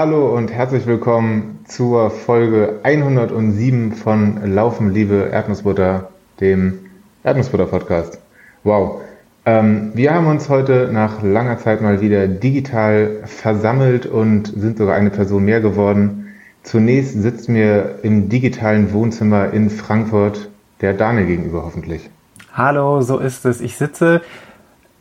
Hallo und herzlich willkommen zur Folge 107 von Laufen, Liebe, Erdnussbutter, dem Erdnussbutter-Podcast. Wow. Ähm, wir haben uns heute nach langer Zeit mal wieder digital versammelt und sind sogar eine Person mehr geworden. Zunächst sitzt mir im digitalen Wohnzimmer in Frankfurt der Daniel gegenüber hoffentlich. Hallo, so ist es. Ich sitze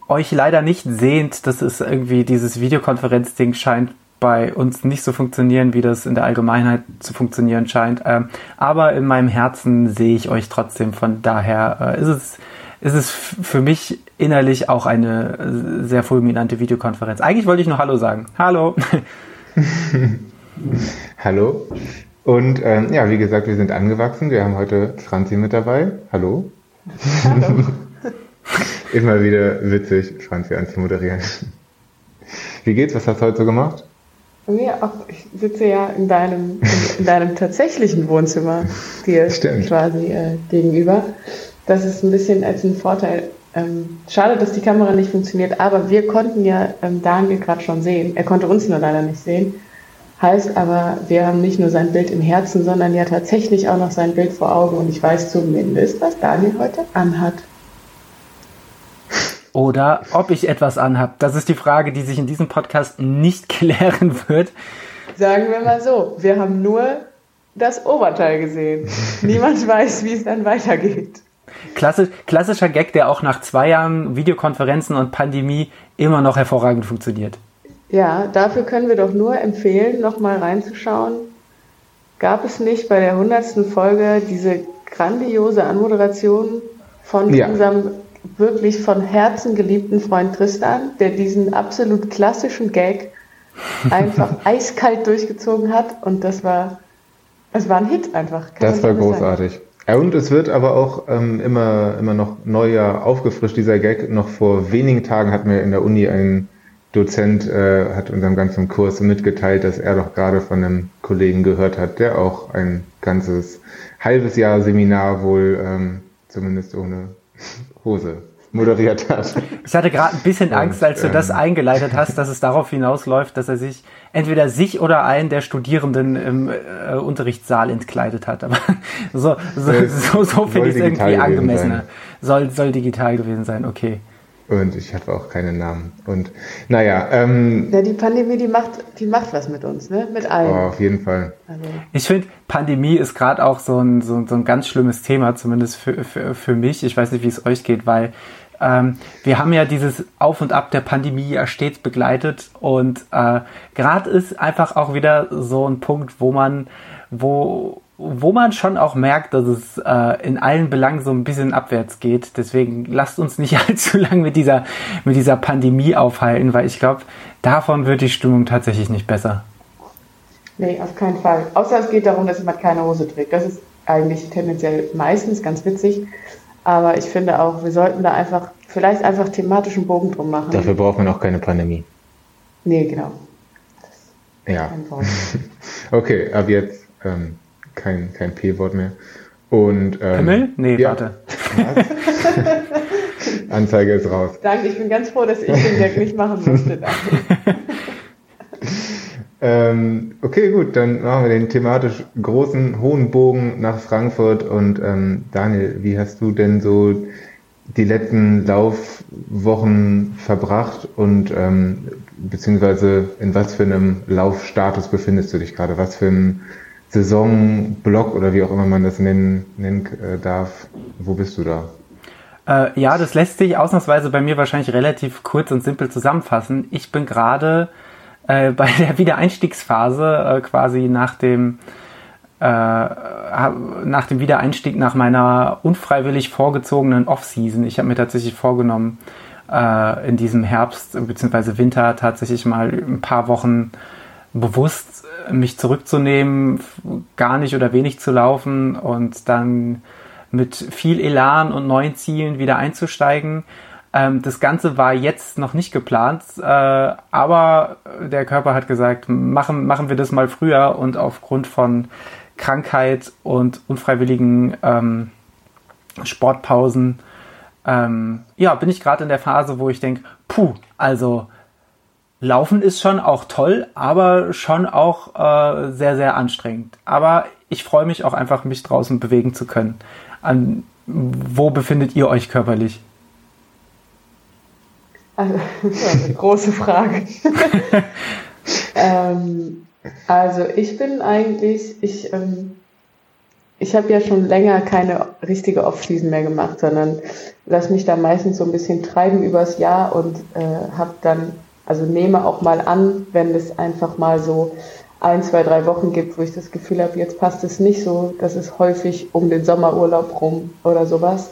euch leider nicht sehend. Das ist irgendwie dieses Videokonferenzding scheint bei uns nicht so funktionieren, wie das in der Allgemeinheit zu funktionieren scheint. Ähm, aber in meinem Herzen sehe ich euch trotzdem. Von daher äh, ist es ist es für mich innerlich auch eine sehr fulminante Videokonferenz. Eigentlich wollte ich nur Hallo sagen. Hallo. Hallo. Und ähm, ja, wie gesagt, wir sind angewachsen. Wir haben heute Franzi mit dabei. Hallo. Hallo. Immer wieder witzig, Franzi anzumoderieren. Wie geht's? Was hast du heute so gemacht? Ja, auch, ich sitze ja in deinem, in, in deinem tatsächlichen Wohnzimmer dir Stimmt. quasi äh, gegenüber. Das ist ein bisschen als ein Vorteil. Ähm, schade, dass die Kamera nicht funktioniert, aber wir konnten ja ähm, Daniel gerade schon sehen. Er konnte uns nur leider nicht sehen. Heißt aber, wir haben nicht nur sein Bild im Herzen, sondern ja tatsächlich auch noch sein Bild vor Augen. Und ich weiß zumindest, was Daniel heute anhat. Oder ob ich etwas anhab. Das ist die Frage, die sich in diesem Podcast nicht klären wird. Sagen wir mal so, wir haben nur das Oberteil gesehen. Niemand weiß, wie es dann weitergeht. Klassisch, klassischer Gag, der auch nach zwei Jahren Videokonferenzen und Pandemie immer noch hervorragend funktioniert. Ja, dafür können wir doch nur empfehlen, nochmal reinzuschauen. Gab es nicht bei der hundertsten Folge diese grandiose Anmoderation von ja. unserem wirklich von Herzen geliebten Freund Tristan, der diesen absolut klassischen Gag einfach eiskalt durchgezogen hat und das war, es war ein Hit einfach. Kann das war großartig. Ja, und es wird aber auch ähm, immer, immer noch neuer aufgefrischt, dieser Gag. Noch vor wenigen Tagen hat mir in der Uni ein Dozent, äh, hat unserem ganzen Kurs mitgeteilt, dass er doch gerade von einem Kollegen gehört hat, der auch ein ganzes halbes Jahr Seminar wohl ähm, zumindest ohne Hose moderiert hat. Ich hatte gerade ein bisschen Angst, als du das ähm, eingeleitet hast, dass es darauf hinausläuft, dass er sich entweder sich oder einen der Studierenden im äh, Unterrichtssaal entkleidet hat. Aber so, so, so, so finde ich es irgendwie angemessener. Soll, soll digital gewesen sein, okay. Und ich hatte auch keinen Namen. Und naja. Ähm, ja, die Pandemie, die macht, die macht was mit uns, ne? Mit allen. Oh, auf jeden Fall. Also. Ich finde, Pandemie ist gerade auch so ein, so, so, ein ganz schlimmes Thema, zumindest für, für, für mich. Ich weiß nicht, wie es euch geht, weil ähm, wir haben ja dieses Auf und Ab der Pandemie ja stets begleitet und äh, gerade ist einfach auch wieder so ein Punkt, wo man, wo, wo man schon auch merkt, dass es äh, in allen Belangen so ein bisschen abwärts geht. Deswegen lasst uns nicht allzu lang mit dieser, mit dieser Pandemie aufhalten, weil ich glaube, davon wird die Stimmung tatsächlich nicht besser. Nee, auf keinen Fall. Außer es geht darum, dass jemand keine Hose trägt. Das ist eigentlich tendenziell meistens ganz witzig. Aber ich finde auch, wir sollten da einfach, vielleicht einfach thematischen Bogen drum machen. Dafür braucht man auch keine Pandemie. Nee, genau. ja. okay, ab jetzt ähm, kein, kein P-Wort mehr. Und, ähm, Himmel? Nee, ja. warte. Anzeige ist raus. Danke, ich bin ganz froh, dass ich den Gag nicht machen musste. Ähm, okay, gut, dann machen wir den thematisch großen, hohen Bogen nach Frankfurt. Und ähm, Daniel, wie hast du denn so die letzten Laufwochen verbracht und ähm, beziehungsweise in was für einem Laufstatus befindest du dich gerade? Was für ein Saisonblock oder wie auch immer man das nennen, nennen äh, darf? Wo bist du da? Äh, ja, das lässt sich ausnahmsweise bei mir wahrscheinlich relativ kurz und simpel zusammenfassen. Ich bin gerade äh, bei der Wiedereinstiegsphase äh, quasi nach dem äh, nach dem Wiedereinstieg nach meiner unfreiwillig vorgezogenen Off-Season. Ich habe mir tatsächlich vorgenommen, äh, in diesem Herbst bzw. Winter tatsächlich mal ein paar Wochen bewusst mich zurückzunehmen, gar nicht oder wenig zu laufen und dann mit viel Elan und neuen Zielen wieder einzusteigen. Ähm, das Ganze war jetzt noch nicht geplant, äh, aber der Körper hat gesagt, machen, machen wir das mal früher und aufgrund von Krankheit und unfreiwilligen ähm, Sportpausen, ähm, ja, bin ich gerade in der Phase, wo ich denke, puh, also Laufen ist schon auch toll, aber schon auch äh, sehr, sehr anstrengend. Aber ich freue mich auch einfach, mich draußen bewegen zu können. An, wo befindet ihr euch körperlich? Also, eine große Frage. ähm, also ich bin eigentlich, ich, ähm, ich habe ja schon länger keine richtige Off-Season mehr gemacht, sondern lass mich da meistens so ein bisschen treiben übers Jahr und äh, habe dann also nehme auch mal an, wenn es einfach mal so ein, zwei, drei Wochen gibt, wo ich das Gefühl habe, jetzt passt es nicht so. Das ist häufig um den Sommerurlaub rum oder sowas.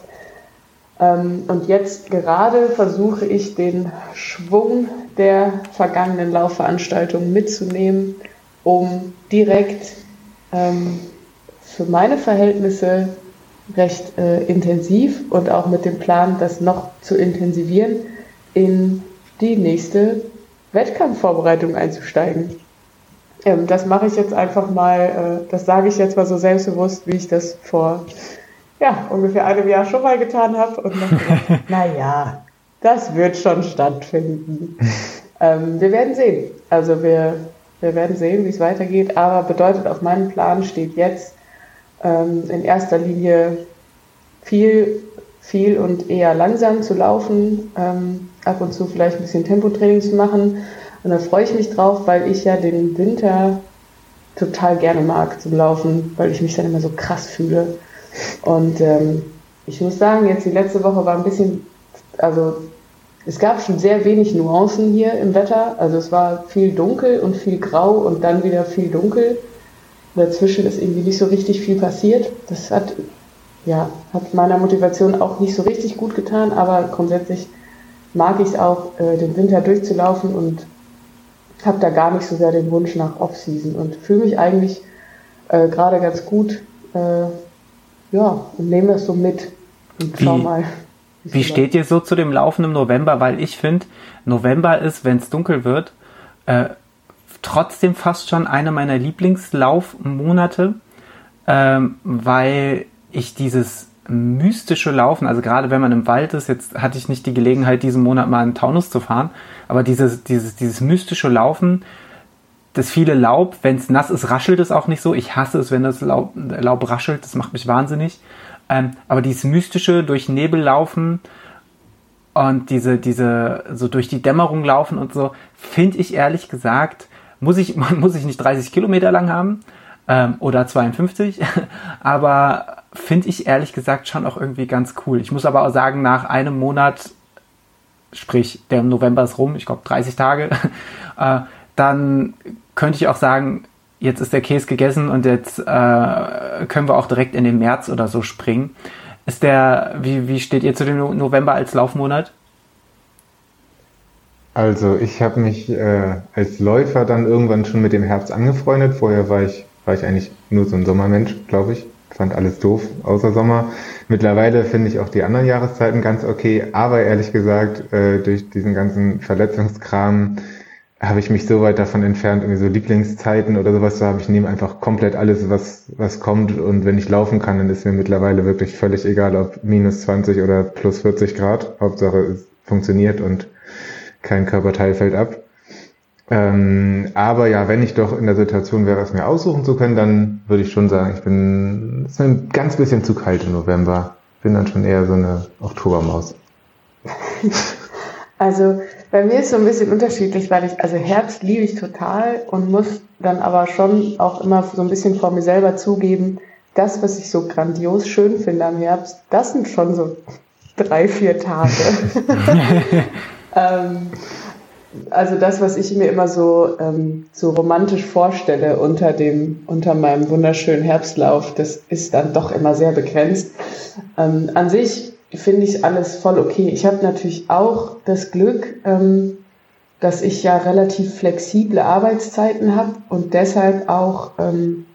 Ähm, und jetzt gerade versuche ich den Schwung der vergangenen Laufveranstaltungen mitzunehmen, um direkt ähm, für meine Verhältnisse recht äh, intensiv und auch mit dem Plan, das noch zu intensivieren, in die nächste Wettkampfvorbereitung einzusteigen. Ähm, das mache ich jetzt einfach mal, äh, das sage ich jetzt mal so selbstbewusst, wie ich das vor ja, ungefähr einem Jahr schon mal getan habe. Und dann naja, das wird schon stattfinden. ähm, wir werden sehen. Also wir, wir werden sehen, wie es weitergeht. Aber bedeutet auf meinem Plan steht jetzt ähm, in erster Linie viel viel und eher langsam zu laufen, ähm, ab und zu vielleicht ein bisschen Tempotraining zu machen. Und da freue ich mich drauf, weil ich ja den Winter total gerne mag zum Laufen, weil ich mich dann immer so krass fühle. Und ähm, ich muss sagen, jetzt die letzte Woche war ein bisschen, also es gab schon sehr wenig Nuancen hier im Wetter. Also es war viel dunkel und viel grau und dann wieder viel dunkel. Dazwischen ist irgendwie nicht so richtig viel passiert. Das hat ja, hat meiner Motivation auch nicht so richtig gut getan, aber grundsätzlich mag ich es auch, äh, den Winter durchzulaufen und habe da gar nicht so sehr den Wunsch nach Off-Season und fühle mich eigentlich äh, gerade ganz gut, äh, ja, und nehme das so mit und schau mal. Wie steht ihr so zu dem Laufen im November? Weil ich finde, November ist, wenn es dunkel wird, äh, trotzdem fast schon einer meiner Lieblingslaufmonate, ähm, weil ich dieses mystische Laufen, also gerade wenn man im Wald ist, jetzt hatte ich nicht die Gelegenheit, diesen Monat mal in Taunus zu fahren, aber dieses, dieses, dieses mystische Laufen, das viele Laub, wenn es nass ist, raschelt es auch nicht so. Ich hasse es, wenn das Laub, Laub raschelt, das macht mich wahnsinnig. Ähm, aber dieses mystische durch Nebel laufen und diese, diese, so durch die Dämmerung laufen und so, finde ich ehrlich gesagt, muss ich, muss ich nicht 30 Kilometer lang haben ähm, oder 52, aber finde ich ehrlich gesagt schon auch irgendwie ganz cool. Ich muss aber auch sagen, nach einem Monat, sprich der November ist rum, ich glaube 30 Tage, äh, dann könnte ich auch sagen, jetzt ist der Käse gegessen und jetzt äh, können wir auch direkt in den März oder so springen. Ist der, wie, wie steht ihr zu dem November als Laufmonat? Also ich habe mich äh, als Läufer dann irgendwann schon mit dem Herbst angefreundet. Vorher war ich, war ich eigentlich nur so ein Sommermensch, glaube ich fand alles doof, außer Sommer. Mittlerweile finde ich auch die anderen Jahreszeiten ganz okay, aber ehrlich gesagt, äh, durch diesen ganzen Verletzungskram habe ich mich so weit davon entfernt, irgendwie so Lieblingszeiten oder sowas zu haben. Ich nehme einfach komplett alles, was, was kommt und wenn ich laufen kann, dann ist mir mittlerweile wirklich völlig egal, ob minus 20 oder plus 40 Grad. Hauptsache es funktioniert und kein Körperteil fällt ab. Ähm, aber ja, wenn ich doch in der Situation wäre, es mir aussuchen zu können, dann würde ich schon sagen, ich bin, es ist ein ganz bisschen zu kalt im November. Bin dann schon eher so eine Oktobermaus. Also bei mir ist so ein bisschen unterschiedlich, weil ich, also Herbst liebe ich total und muss dann aber schon auch immer so ein bisschen vor mir selber zugeben, das, was ich so grandios schön finde am Herbst, das sind schon so drei, vier Tage. ähm, also das, was ich mir immer so, ähm, so romantisch vorstelle unter dem, unter meinem wunderschönen Herbstlauf, das ist dann doch immer sehr begrenzt. Ähm, an sich finde ich alles voll okay. Ich habe natürlich auch das Glück, ähm, dass ich ja relativ flexible Arbeitszeiten habe und deshalb auch ähm,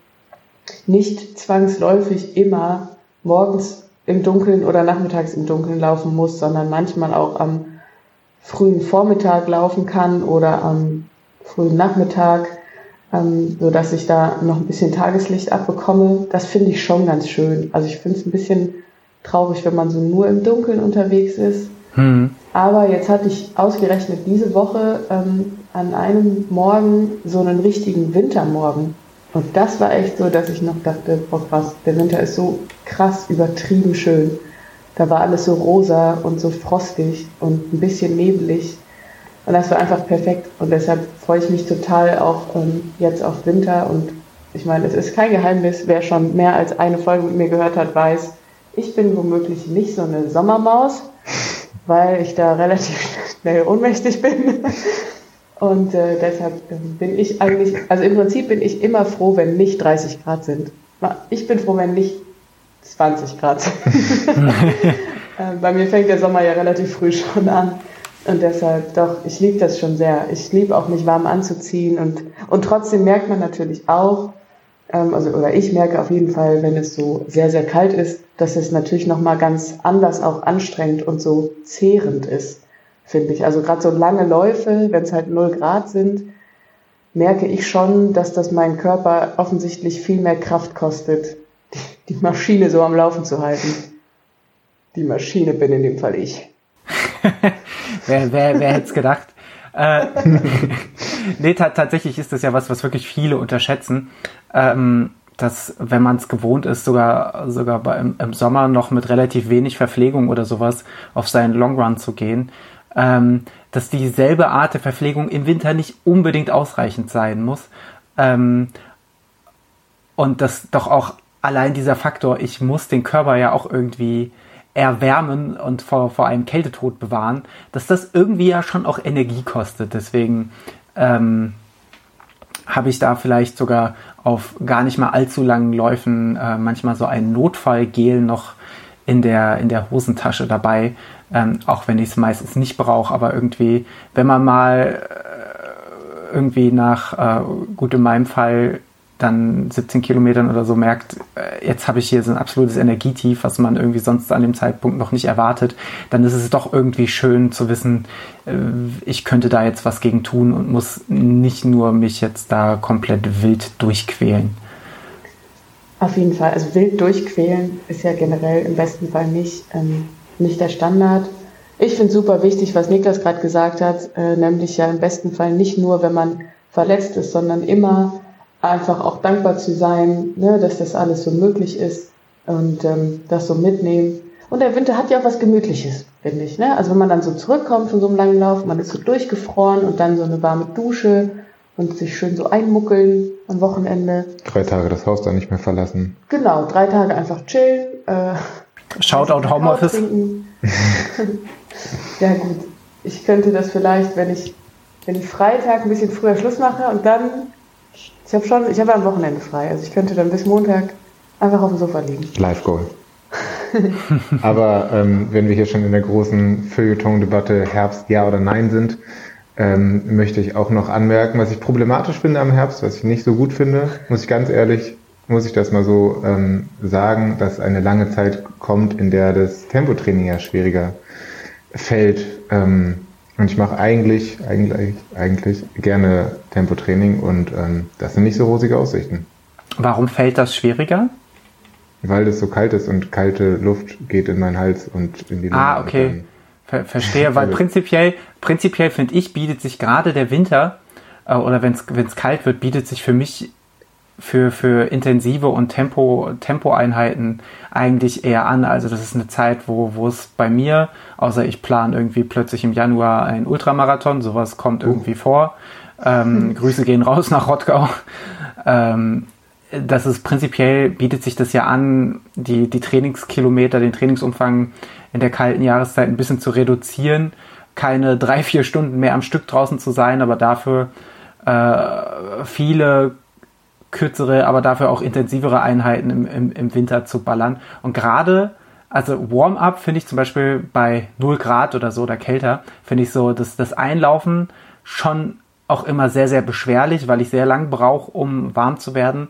nicht zwangsläufig immer morgens im Dunkeln oder nachmittags im Dunkeln laufen muss, sondern manchmal auch am frühen Vormittag laufen kann oder am frühen Nachmittag, ähm, so dass ich da noch ein bisschen Tageslicht abbekomme. Das finde ich schon ganz schön. Also ich finde es ein bisschen traurig, wenn man so nur im Dunkeln unterwegs ist. Hm. Aber jetzt hatte ich ausgerechnet diese Woche ähm, an einem Morgen so einen richtigen Wintermorgen. Und das war echt so, dass ich noch dachte, boah krass, der Winter ist so krass übertrieben schön. Da war alles so rosa und so frostig und ein bisschen nebelig. Und das war einfach perfekt. Und deshalb freue ich mich total auch ähm, jetzt auf Winter. Und ich meine, es ist kein Geheimnis, wer schon mehr als eine Folge mit mir gehört hat, weiß, ich bin womöglich nicht so eine Sommermaus, weil ich da relativ schnell ohnmächtig bin. Und äh, deshalb ähm, bin ich eigentlich, also im Prinzip bin ich immer froh, wenn nicht 30 Grad sind. Ich bin froh, wenn nicht 20 Grad äh, bei mir fängt der Sommer ja relativ früh schon an. Und deshalb, doch, ich liebe das schon sehr. Ich liebe auch, mich warm anzuziehen. Und, und trotzdem merkt man natürlich auch, ähm, also, oder ich merke auf jeden Fall, wenn es so sehr, sehr kalt ist, dass es natürlich nochmal ganz anders auch anstrengend und so zehrend ist finde ich. Also gerade so lange Läufe, wenn es halt 0 Grad sind, merke ich schon, dass das meinen Körper offensichtlich viel mehr Kraft kostet, die, Maschine so am Laufen zu halten. Die Maschine bin in dem Fall ich. wer wer, wer hätte es gedacht? Äh, nee, tatsächlich ist das ja was, was wirklich viele unterschätzen. Ähm, dass, wenn man es gewohnt ist, sogar, sogar bei, im, im, Sommer noch mit relativ wenig Verpflegung oder sowas auf seinen Long Run zu gehen, ähm, dass dieselbe Art der Verpflegung im Winter nicht unbedingt ausreichend sein muss. Ähm, und dass doch auch allein dieser Faktor, ich muss den Körper ja auch irgendwie erwärmen und vor, vor einem Kältetod bewahren, dass das irgendwie ja schon auch Energie kostet. Deswegen ähm, habe ich da vielleicht sogar auf gar nicht mal allzu langen Läufen äh, manchmal so ein Notfallgel noch in der, in der Hosentasche dabei, ähm, auch wenn ich es meistens nicht brauche, aber irgendwie, wenn man mal äh, irgendwie nach, äh, gut in meinem Fall, dann 17 Kilometern oder so merkt, äh, jetzt habe ich hier so ein absolutes Energietief, was man irgendwie sonst an dem Zeitpunkt noch nicht erwartet, dann ist es doch irgendwie schön zu wissen, äh, ich könnte da jetzt was gegen tun und muss nicht nur mich jetzt da komplett wild durchquälen. Auf jeden Fall, also wild durchquälen ist ja generell im besten Fall nicht. Ähm nicht der Standard. Ich finde super wichtig, was Niklas gerade gesagt hat, äh, nämlich ja im besten Fall nicht nur, wenn man verletzt ist, sondern immer einfach auch dankbar zu sein, ne, dass das alles so möglich ist und ähm, das so mitnehmen. Und der Winter hat ja auch was Gemütliches, finde ich. Ne? Also wenn man dann so zurückkommt von so einem langen Lauf, man ist so durchgefroren und dann so eine warme Dusche und sich schön so einmuckeln am Wochenende. Drei Tage das Haus dann nicht mehr verlassen. Genau, drei Tage einfach chillen. Äh, Shoutout Homeoffice. ja gut, ich könnte das vielleicht, wenn ich, wenn ich Freitag ein bisschen früher Schluss mache und dann, ich habe schon, ich habe am Wochenende frei, also ich könnte dann bis Montag einfach auf dem Sofa liegen. Live Goal. Aber ähm, wenn wir hier schon in der großen Feuilleton-Debatte Herbst ja oder nein sind, ähm, möchte ich auch noch anmerken, was ich problematisch finde am Herbst, was ich nicht so gut finde, muss ich ganz ehrlich muss ich das mal so ähm, sagen, dass eine lange Zeit kommt, in der das Tempotraining ja schwieriger fällt. Ähm, und ich mache eigentlich, eigentlich, eigentlich gerne Tempotraining und ähm, das sind nicht so rosige Aussichten. Warum fällt das schwieriger? Weil es so kalt ist und kalte Luft geht in meinen Hals und in die Lunge. Ah, okay. Ver verstehe, weil prinzipiell, prinzipiell finde ich, bietet sich gerade der Winter äh, oder wenn es kalt wird, bietet sich für mich für, für intensive und Tempo, Tempoeinheiten eigentlich eher an. Also das ist eine Zeit, wo, wo es bei mir, außer ich plane irgendwie plötzlich im Januar ein Ultramarathon, sowas kommt irgendwie uh. vor. Ähm, Grüße gehen raus nach Rottgau. Ähm, das ist prinzipiell, bietet sich das ja an, die, die Trainingskilometer, den Trainingsumfang in der kalten Jahreszeit ein bisschen zu reduzieren. Keine drei, vier Stunden mehr am Stück draußen zu sein, aber dafür äh, viele kürzere, aber dafür auch intensivere Einheiten im, im, im Winter zu ballern. Und gerade, also Warm-up finde ich zum Beispiel bei 0 Grad oder so oder kälter, finde ich so, dass das Einlaufen schon auch immer sehr, sehr beschwerlich, weil ich sehr lang brauche, um warm zu werden.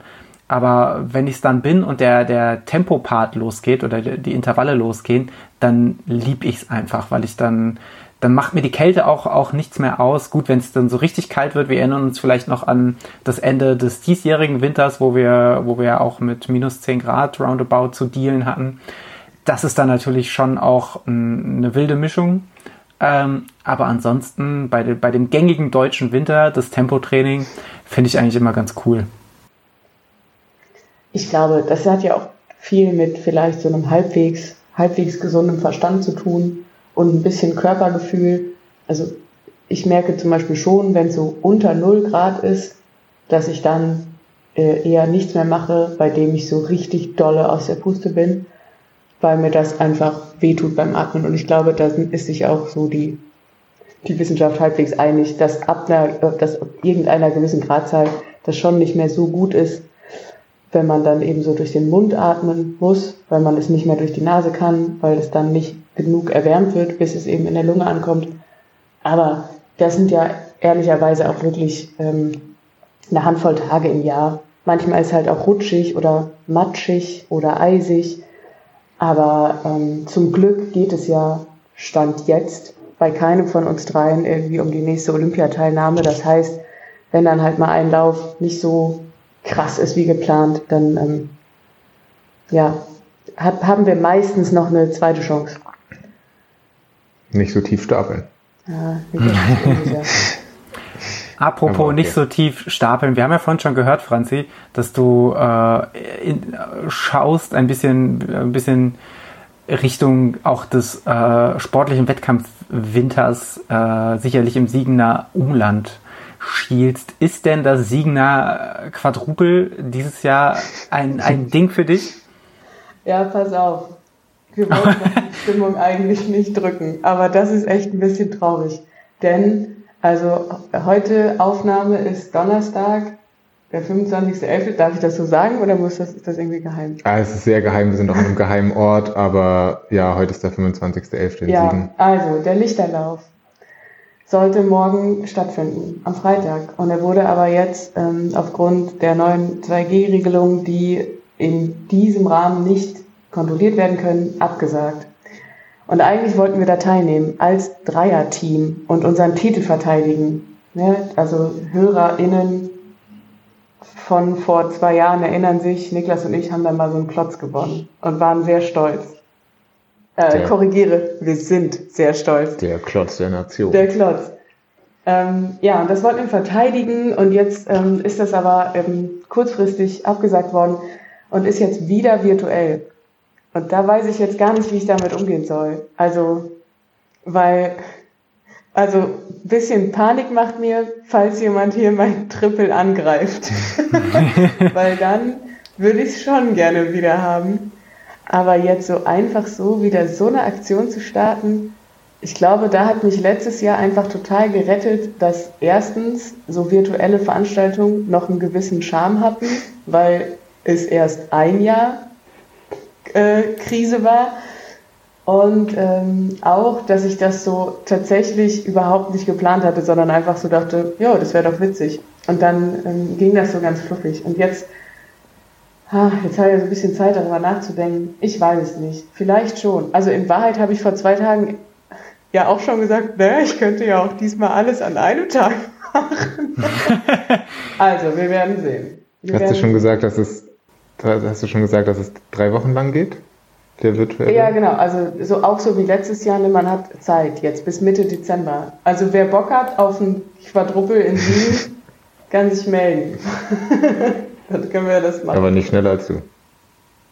Aber wenn ich es dann bin und der, der Tempopart losgeht oder die Intervalle losgehen, dann lieb ich es einfach, weil ich dann dann macht mir die Kälte auch, auch nichts mehr aus. Gut, wenn es dann so richtig kalt wird, wir erinnern uns vielleicht noch an das Ende des diesjährigen Winters, wo wir, wo wir auch mit minus 10 Grad roundabout zu dealen hatten. das ist dann natürlich schon auch eine wilde Mischung. Ähm, aber ansonsten bei, de, bei dem gängigen deutschen Winter, das Tempotraining, finde ich eigentlich immer ganz cool. Ich glaube, das hat ja auch viel mit vielleicht so einem halbwegs, halbwegs gesundem Verstand zu tun und ein bisschen Körpergefühl. Also ich merke zum Beispiel schon, wenn es so unter 0 Grad ist, dass ich dann äh, eher nichts mehr mache, bei dem ich so richtig dolle aus der Puste bin, weil mir das einfach wehtut beim Atmen. Und ich glaube, da ist sich auch so die, die Wissenschaft halbwegs einig, dass ab, einer, dass ab irgendeiner gewissen Gradzahl das schon nicht mehr so gut ist, wenn man dann eben so durch den Mund atmen muss, weil man es nicht mehr durch die Nase kann, weil es dann nicht genug erwärmt wird, bis es eben in der Lunge ankommt. Aber das sind ja ehrlicherweise auch wirklich ähm, eine Handvoll Tage im Jahr. Manchmal ist es halt auch rutschig oder matschig oder eisig. Aber ähm, zum Glück geht es ja Stand jetzt bei keinem von uns dreien irgendwie um die nächste Olympiateilnahme. Das heißt, wenn dann halt mal ein Lauf nicht so krass ist wie geplant, dann ähm, ja, hab, haben wir meistens noch eine zweite Chance. Nicht so tief stapeln. Ja, Apropos okay. nicht so tief stapeln. Wir haben ja vorhin schon gehört, Franzi, dass du äh, in, schaust ein bisschen, ein bisschen Richtung auch des äh, sportlichen Wettkampfwinters äh, sicherlich im Siegener Umland schielst. Ist denn das Siegener Quadrupel dieses Jahr ein, ein Ding für dich? Ja, pass auf. Wir wollten die Stimmung eigentlich nicht drücken, aber das ist echt ein bisschen traurig. Denn also heute Aufnahme ist Donnerstag, der 25.11. Darf ich das so sagen oder muss das, ist das irgendwie geheim? Ah, es ist sehr geheim, wir sind auch in einem geheimen Ort, aber ja, heute ist der 25.11. Ja, Siegen. also der Lichterlauf sollte morgen stattfinden, am Freitag. Und er wurde aber jetzt ähm, aufgrund der neuen 2G-Regelung, die in diesem Rahmen nicht kontrolliert werden können, abgesagt. Und eigentlich wollten wir da teilnehmen als Dreierteam und unseren Titel verteidigen. Ne? Also HörerInnen von vor zwei Jahren erinnern sich, Niklas und ich haben dann mal so einen Klotz gewonnen und waren sehr stolz. Äh, korrigiere, wir sind sehr stolz. Der Klotz der Nation. Der Klotz. Ähm, ja, und das wollten wir verteidigen und jetzt ähm, ist das aber ähm, kurzfristig abgesagt worden und ist jetzt wieder virtuell. Und da weiß ich jetzt gar nicht, wie ich damit umgehen soll. Also, weil, also, ein bisschen Panik macht mir, falls jemand hier mein Triple angreift. weil dann würde ich es schon gerne wieder haben. Aber jetzt so einfach so wieder so eine Aktion zu starten, ich glaube, da hat mich letztes Jahr einfach total gerettet, dass erstens so virtuelle Veranstaltungen noch einen gewissen Charme hatten, weil es erst ein Jahr äh, Krise war. Und ähm, auch, dass ich das so tatsächlich überhaupt nicht geplant hatte, sondern einfach so dachte, ja, das wäre doch witzig. Und dann ähm, ging das so ganz fluffig. Und jetzt, ha, jetzt habe ich so ein bisschen Zeit darüber nachzudenken. Ich weiß es nicht. Vielleicht schon. Also in Wahrheit habe ich vor zwei Tagen ja auch schon gesagt, ne, ich könnte ja auch diesmal alles an einem Tag machen. also, wir werden sehen. Wir Hast werden du schon gesagt, dass es Hast du schon gesagt, dass es drei Wochen lang geht? Der virtuelle? Ja, genau. Also so, auch so wie letztes Jahr, ne, man hat Zeit jetzt bis Mitte Dezember. Also wer Bock hat auf ein Quadruppel in Wien, kann sich melden. Dann können wir das machen. Aber nicht schneller als du.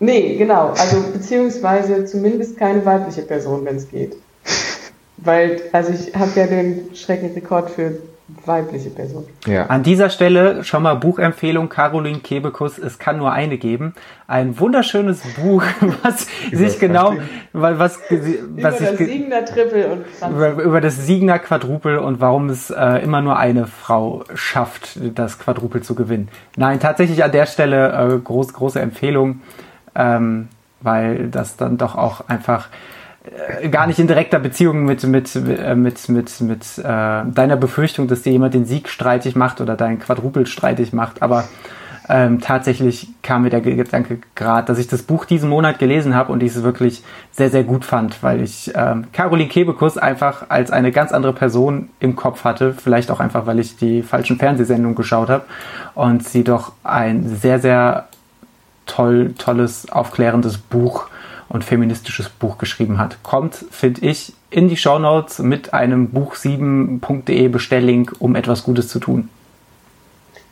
Nee, genau. Also beziehungsweise zumindest keine weibliche Person, wenn es geht. Weil, also ich habe ja den Schreckenrekord für weibliche Person. Ja. An dieser Stelle schon mal Buchempfehlung Caroline Kebekus, es kann nur eine geben. Ein wunderschönes Buch, was sich genau, was, was, was über das Siegener Triple und über, über, das Siegener Quadrupel und warum es äh, immer nur eine Frau schafft, das Quadrupel zu gewinnen. Nein, tatsächlich an der Stelle äh, groß, große Empfehlung, ähm, weil das dann doch auch einfach äh, gar nicht in direkter Beziehung mit, mit, äh, mit, mit, mit äh, deiner Befürchtung, dass dir jemand den Sieg streitig macht oder deinen Quadrupel streitig macht, aber ähm, tatsächlich kam mir der Gedanke gerade, dass ich das Buch diesen Monat gelesen habe und ich es wirklich sehr, sehr gut fand, weil ich ähm, Caroline Kebekus einfach als eine ganz andere Person im Kopf hatte, vielleicht auch einfach, weil ich die falschen Fernsehsendungen geschaut habe und sie doch ein sehr, sehr toll, tolles, aufklärendes Buch und feministisches Buch geschrieben hat. Kommt, finde ich, in die Shownotes mit einem Buch7.de Bestelllink, um etwas Gutes zu tun.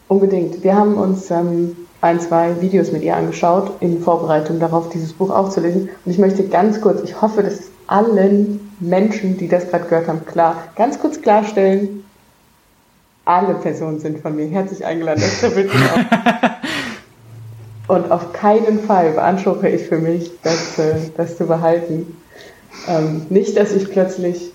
Unbedingt. Wir haben uns ähm, ein, zwei Videos mit ihr angeschaut in Vorbereitung darauf, dieses Buch aufzulesen. Und ich möchte ganz kurz, ich hoffe, dass allen Menschen, die das gerade gehört haben, klar, ganz kurz klarstellen, alle Personen sind von mir herzlich eingeladen. Das Und auf keinen Fall beanspruche ich für mich, das, äh, das zu behalten. Ähm, nicht, dass ich plötzlich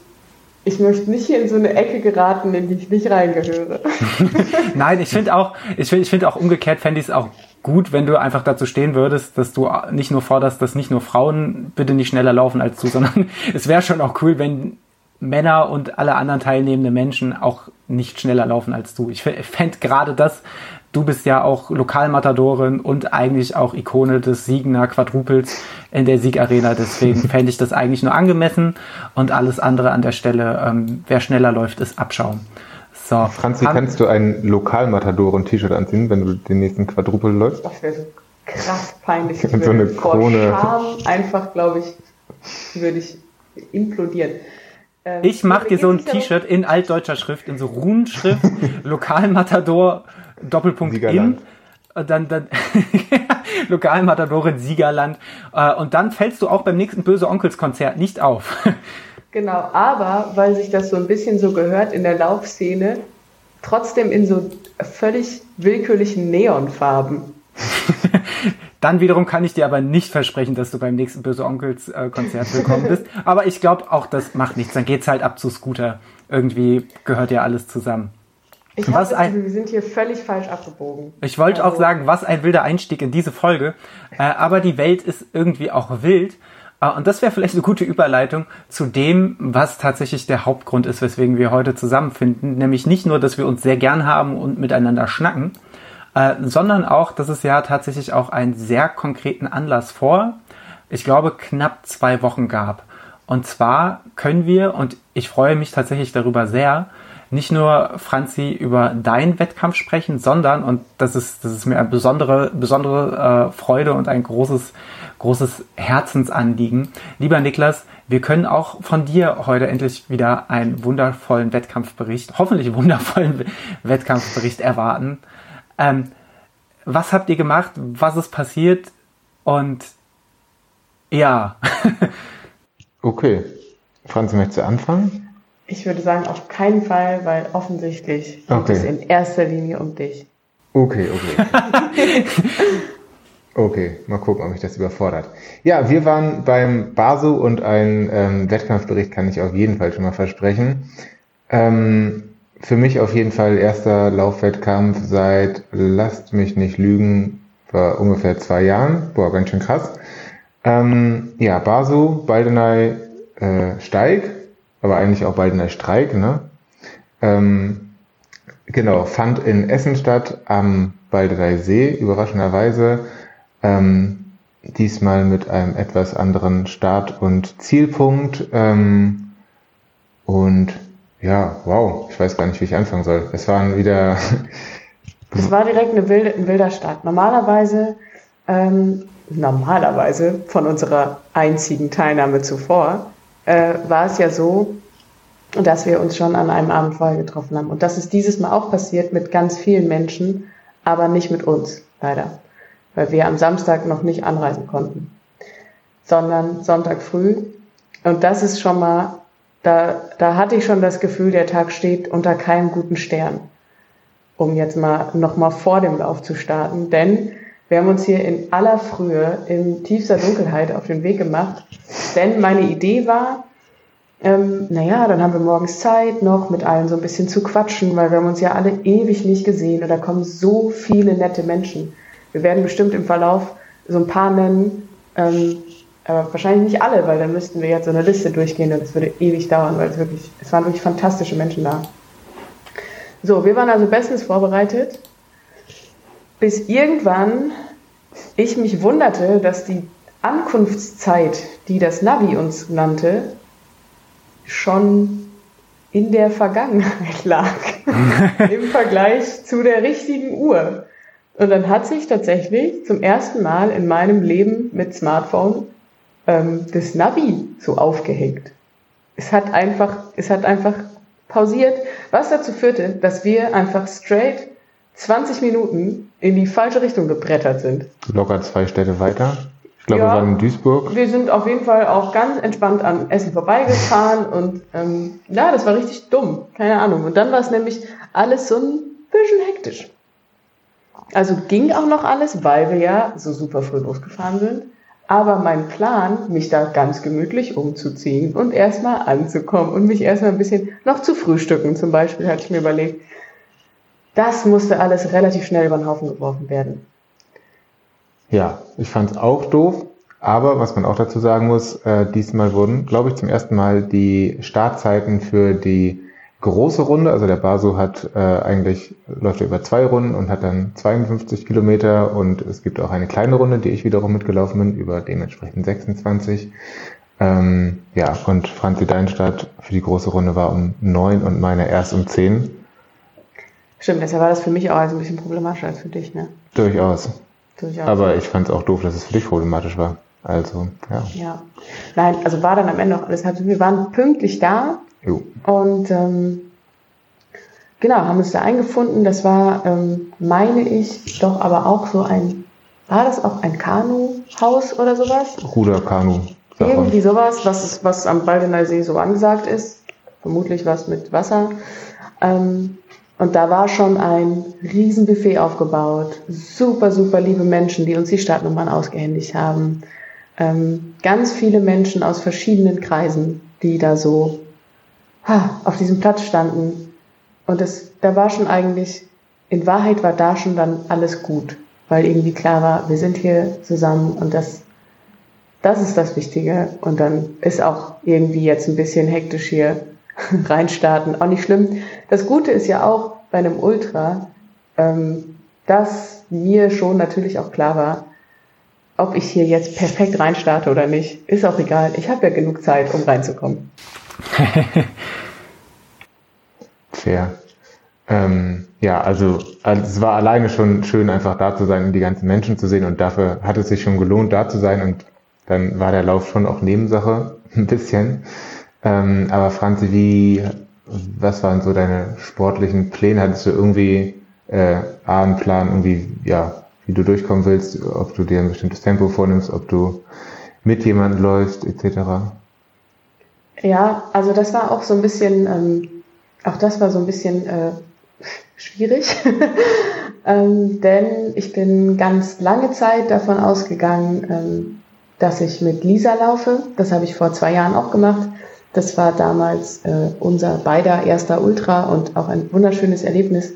ich möchte nicht hier in so eine Ecke geraten, in die ich nicht reingehöre. Nein, ich finde auch, ich finde ich find auch umgekehrt fände ich es auch gut, wenn du einfach dazu stehen würdest, dass du nicht nur forderst, dass nicht nur Frauen bitte nicht schneller laufen als du, sondern es wäre schon auch cool, wenn Männer und alle anderen teilnehmenden Menschen auch nicht schneller laufen als du. Ich fände gerade das, du bist ja auch Lokalmatadorin und eigentlich auch Ikone des Siegener Quadrupels in der Siegarena. Deswegen fände ich das eigentlich nur angemessen und alles andere an der Stelle, ähm, wer schneller läuft, ist Abschaum. So. Franzi, An kannst du ein Lokalmatadoren-T-Shirt anziehen, wenn du den nächsten Quadrupel läufst? Das wäre so krass peinlich. Und so eine Krone. Vor Scham einfach, glaube ich, würde ich implodieren. Ähm, ich mache dir so ein T-Shirt in altdeutscher Schrift, in so Runenschrift, Lokalmatador, Doppelpunkt Siegerland. in. Dann, dann Lokalmatadorin Siegerland. Äh, und dann fällst du auch beim nächsten Böse Onkels Konzert nicht auf. Genau, aber weil sich das so ein bisschen so gehört in der Laufszene, trotzdem in so völlig willkürlichen Neonfarben. Dann wiederum kann ich dir aber nicht versprechen, dass du beim nächsten Böse Onkels äh, Konzert willkommen bist. Aber ich glaube auch, das macht nichts. Dann geht's halt ab zu Scooter. Irgendwie gehört ja alles zusammen. Ich was ein, wir sind hier völlig falsch abgebogen. Ich wollte also. auch sagen, was ein wilder Einstieg in diese Folge. Äh, aber die Welt ist irgendwie auch wild. Äh, und das wäre vielleicht eine gute Überleitung zu dem, was tatsächlich der Hauptgrund ist, weswegen wir heute zusammenfinden. Nämlich nicht nur, dass wir uns sehr gern haben und miteinander schnacken, äh, sondern auch, dass es ja tatsächlich auch einen sehr konkreten Anlass vor, ich glaube, knapp zwei Wochen gab. Und zwar können wir, und ich freue mich tatsächlich darüber sehr, nicht nur, Franzi, über deinen Wettkampf sprechen, sondern, und das ist, das ist mir eine besondere, besondere äh, Freude und ein großes, großes Herzensanliegen. Lieber Niklas, wir können auch von dir heute endlich wieder einen wundervollen Wettkampfbericht, hoffentlich wundervollen Wettkampfbericht erwarten. Ähm, was habt ihr gemacht? Was ist passiert? Und ja. okay. Franz, möchtest du anfangen? Ich würde sagen, auf keinen Fall, weil offensichtlich geht okay. es in erster Linie um dich. Okay, okay. okay, mal gucken, ob mich das überfordert. Ja, wir waren beim BASU und ein ähm, Wettkampfbericht kann ich auf jeden Fall schon mal versprechen. Ähm, für mich auf jeden Fall erster Laufwettkampf seit, lasst mich nicht lügen, vor ungefähr zwei Jahren. Boah, ganz schön krass. Ähm, ja, Basu, Baldenei, äh, Steig, aber eigentlich auch Baldenei Streik, ne? Ähm, genau, fand in Essen statt am Baldenei See, überraschenderweise. Ähm, diesmal mit einem etwas anderen Start- und Zielpunkt. Ähm, und ja, wow, ich weiß gar nicht, wie ich anfangen soll. Es waren wieder. es war direkt eine wilde, ein wilder Start. Normalerweise, ähm, normalerweise von unserer einzigen Teilnahme zuvor, äh, war es ja so, dass wir uns schon an einem Abend vorher getroffen haben. Und das ist dieses Mal auch passiert mit ganz vielen Menschen, aber nicht mit uns, leider. Weil wir am Samstag noch nicht anreisen konnten, sondern Sonntag früh. Und das ist schon mal da, da hatte ich schon das Gefühl, der Tag steht unter keinem guten Stern, um jetzt mal nochmal vor dem Lauf zu starten. Denn wir haben uns hier in aller Frühe, in tiefster Dunkelheit auf den Weg gemacht. Denn meine Idee war, ähm, naja, dann haben wir morgens Zeit noch mit allen so ein bisschen zu quatschen, weil wir haben uns ja alle ewig nicht gesehen und da kommen so viele nette Menschen. Wir werden bestimmt im Verlauf so ein paar nennen, ähm, aber wahrscheinlich nicht alle, weil dann müssten wir jetzt so eine Liste durchgehen und es würde ewig dauern, weil es wirklich, es waren wirklich fantastische Menschen da. So, wir waren also bestens vorbereitet, bis irgendwann ich mich wunderte, dass die Ankunftszeit, die das Navi uns nannte, schon in der Vergangenheit lag. Im Vergleich zu der richtigen Uhr. Und dann hat sich tatsächlich zum ersten Mal in meinem Leben mit Smartphone ähm, das Navi so aufgehängt. Es hat einfach, es hat einfach pausiert, was dazu führte, dass wir einfach straight 20 Minuten in die falsche Richtung gebrettert sind. Locker zwei Städte weiter. Ich glaube, ja, wir waren in Duisburg. Wir sind auf jeden Fall auch ganz entspannt an Essen vorbeigefahren und ähm, ja, das war richtig dumm. Keine Ahnung. Und dann war es nämlich alles so ein bisschen hektisch. Also ging auch noch alles, weil wir ja so super früh losgefahren sind. Aber mein Plan, mich da ganz gemütlich umzuziehen und erstmal anzukommen und mich erstmal ein bisschen noch zu frühstücken, zum Beispiel, hatte ich mir überlegt, das musste alles relativ schnell über den Haufen geworfen werden. Ja, ich fand es auch doof, aber was man auch dazu sagen muss, äh, diesmal wurden, glaube ich, zum ersten Mal die Startzeiten für die große Runde, also der Basu hat äh, eigentlich, läuft er über zwei Runden und hat dann 52 Kilometer und es gibt auch eine kleine Runde, die ich wiederum mitgelaufen bin, über dementsprechend 26. Ähm, ja, und Franzi Deinstadt für die große Runde war um neun und meine erst um zehn. Stimmt, deshalb war das für mich auch ein bisschen problematischer als für dich, ne? Durchaus. Durchaus. Aber ich fand es auch doof, dass es für dich problematisch war. Also, ja. Ja. Nein, also war dann am Ende auch alles halb. Wir waren pünktlich da, Jo. Und ähm, genau, haben uns da eingefunden. Das war, ähm, meine ich, doch aber auch so ein, war das auch ein Kanuhaus oder sowas? Ruderkanu. Irgendwie sowas, was, was am Baldener See so angesagt ist. Vermutlich was mit Wasser. Ähm, und da war schon ein Riesenbuffet aufgebaut. Super, super liebe Menschen, die uns die Startnummern ausgehändigt haben. Ähm, ganz viele Menschen aus verschiedenen Kreisen, die da so auf diesem Platz standen. Und das, da war schon eigentlich, in Wahrheit war da schon dann alles gut, weil irgendwie klar war, wir sind hier zusammen und das, das ist das Wichtige. Und dann ist auch irgendwie jetzt ein bisschen hektisch hier reinstarten, auch nicht schlimm. Das Gute ist ja auch bei einem Ultra, ähm, dass mir schon natürlich auch klar war, ob ich hier jetzt perfekt reinstarte oder nicht, ist auch egal. Ich habe ja genug Zeit, um reinzukommen. Fair. Ähm, ja, also, also es war alleine schon schön, einfach da zu sein und die ganzen Menschen zu sehen und dafür hat es sich schon gelohnt, da zu sein und dann war der Lauf schon auch Nebensache, ein bisschen. Ähm, aber Franzi, wie, was waren so deine sportlichen Pläne? Hattest du irgendwie äh, einen Plan, irgendwie, ja, wie du durchkommen willst, ob du dir ein bestimmtes Tempo vornimmst, ob du mit jemandem läufst, etc.? Ja, also das war auch so ein bisschen, ähm, auch das war so ein bisschen äh, schwierig, ähm, denn ich bin ganz lange Zeit davon ausgegangen, ähm, dass ich mit Lisa laufe. Das habe ich vor zwei Jahren auch gemacht. Das war damals äh, unser beider erster Ultra und auch ein wunderschönes Erlebnis.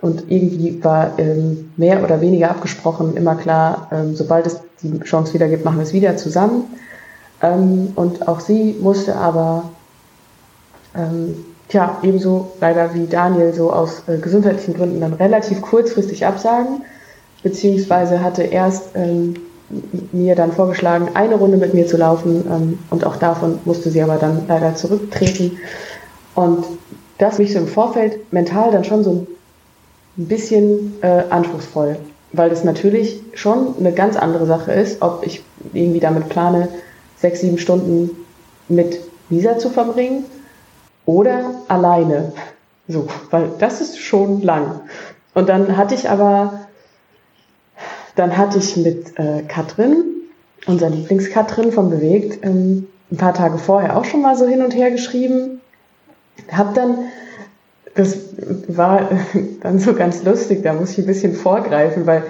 Und irgendwie war ähm, mehr oder weniger abgesprochen immer klar, ähm, sobald es die Chance wieder gibt, machen wir es wieder zusammen. Ähm, und auch sie musste aber, ähm, tja, ebenso leider wie Daniel so aus äh, gesundheitlichen Gründen dann relativ kurzfristig absagen, beziehungsweise hatte erst ähm, mir dann vorgeschlagen, eine Runde mit mir zu laufen ähm, und auch davon musste sie aber dann leider zurücktreten. Und das mich so im Vorfeld mental dann schon so ein bisschen äh, anspruchsvoll, weil das natürlich schon eine ganz andere Sache ist, ob ich irgendwie damit plane, sechs, sieben Stunden mit Lisa zu verbringen oder alleine. So, weil das ist schon lang. Und dann hatte ich aber, dann hatte ich mit äh, Katrin, unserer Lieblingskatrin von Bewegt, ähm, ein paar Tage vorher auch schon mal so hin und her geschrieben. Hab dann, das war dann so ganz lustig, da muss ich ein bisschen vorgreifen, weil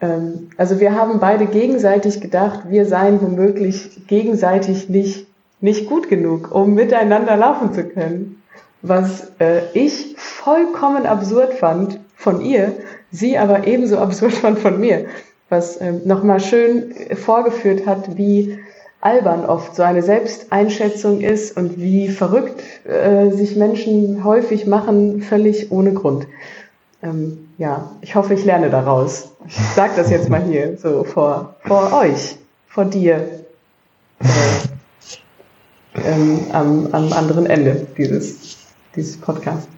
ähm, also wir haben beide gegenseitig gedacht, wir seien womöglich gegenseitig nicht, nicht gut genug, um miteinander laufen zu können. Was äh, ich vollkommen absurd fand von ihr, sie aber ebenso absurd fand von mir. Was ähm, nochmal schön vorgeführt hat, wie albern oft so eine Selbsteinschätzung ist und wie verrückt äh, sich Menschen häufig machen, völlig ohne Grund. Ähm, ja, ich hoffe, ich lerne daraus. Ich sage das jetzt mal hier, so vor, vor euch, vor dir, äh, ähm, am, am anderen Ende dieses, dieses Podcasts.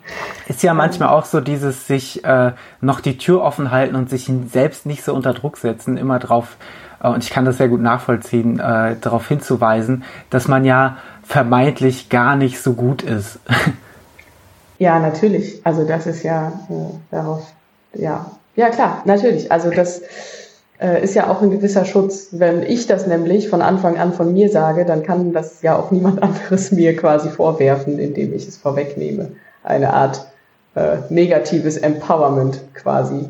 Ist ja manchmal auch so dieses sich äh, noch die Tür offen halten und sich selbst nicht so unter Druck setzen, immer drauf, äh, und ich kann das sehr gut nachvollziehen, äh, darauf hinzuweisen, dass man ja vermeintlich gar nicht so gut ist. Ja, natürlich. Also das ist ja äh, darauf, ja, ja klar, natürlich. Also das äh, ist ja auch ein gewisser Schutz. Wenn ich das nämlich von Anfang an von mir sage, dann kann das ja auch niemand anderes mir quasi vorwerfen, indem ich es vorwegnehme. Eine Art äh, negatives Empowerment quasi.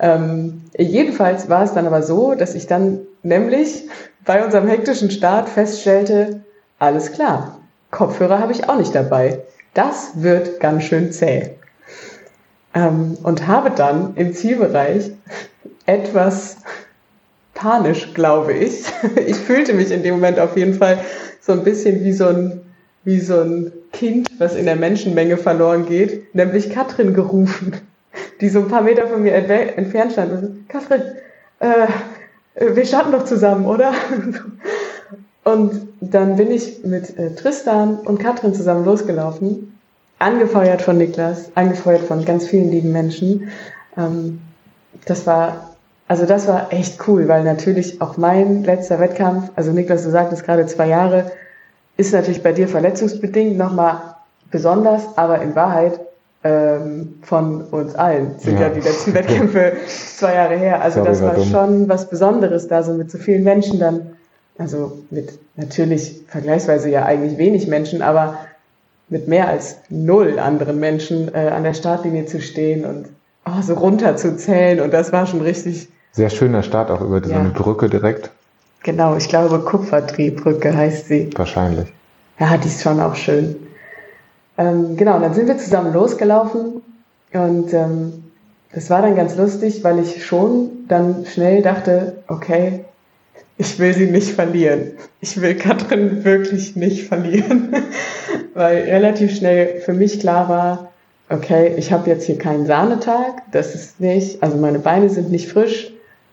Ähm, jedenfalls war es dann aber so, dass ich dann nämlich bei unserem hektischen Start feststellte, alles klar, Kopfhörer habe ich auch nicht dabei. Das wird ganz schön zäh. Ähm, und habe dann im Zielbereich etwas panisch, glaube ich. Ich fühlte mich in dem Moment auf jeden Fall so ein bisschen wie so ein, wie so ein Kind, was in der Menschenmenge verloren geht, nämlich Katrin gerufen, die so ein paar Meter von mir entfernt stand. Und, Katrin, äh, wir starten doch zusammen, oder? Und dann bin ich mit äh, Tristan und Katrin zusammen losgelaufen, angefeuert von Niklas, angefeuert von ganz vielen lieben Menschen. Ähm, das war, also das war echt cool, weil natürlich auch mein letzter Wettkampf, also Niklas, du sagtest gerade zwei Jahre, ist natürlich bei dir verletzungsbedingt nochmal besonders, aber in Wahrheit ähm, von uns allen sind ja, ja die letzten Wettkämpfe zwei Jahre her. Also Sorry, das war, war schon was Besonderes, da so mit so vielen Menschen dann also mit natürlich vergleichsweise ja eigentlich wenig Menschen, aber mit mehr als null anderen Menschen äh, an der Startlinie zu stehen und oh, so runter zu zählen und das war schon richtig. Sehr schöner Start auch über so eine Brücke direkt. Genau, ich glaube Kupferdrehbrücke heißt sie. Wahrscheinlich. Ja, die ist schon auch schön. Ähm, genau, dann sind wir zusammen losgelaufen und ähm, das war dann ganz lustig, weil ich schon dann schnell dachte, okay, ich will sie nicht verlieren. Ich will Katrin wirklich nicht verlieren, weil relativ schnell für mich klar war, okay, ich habe jetzt hier keinen Sahnetag, das ist nicht, also meine Beine sind nicht frisch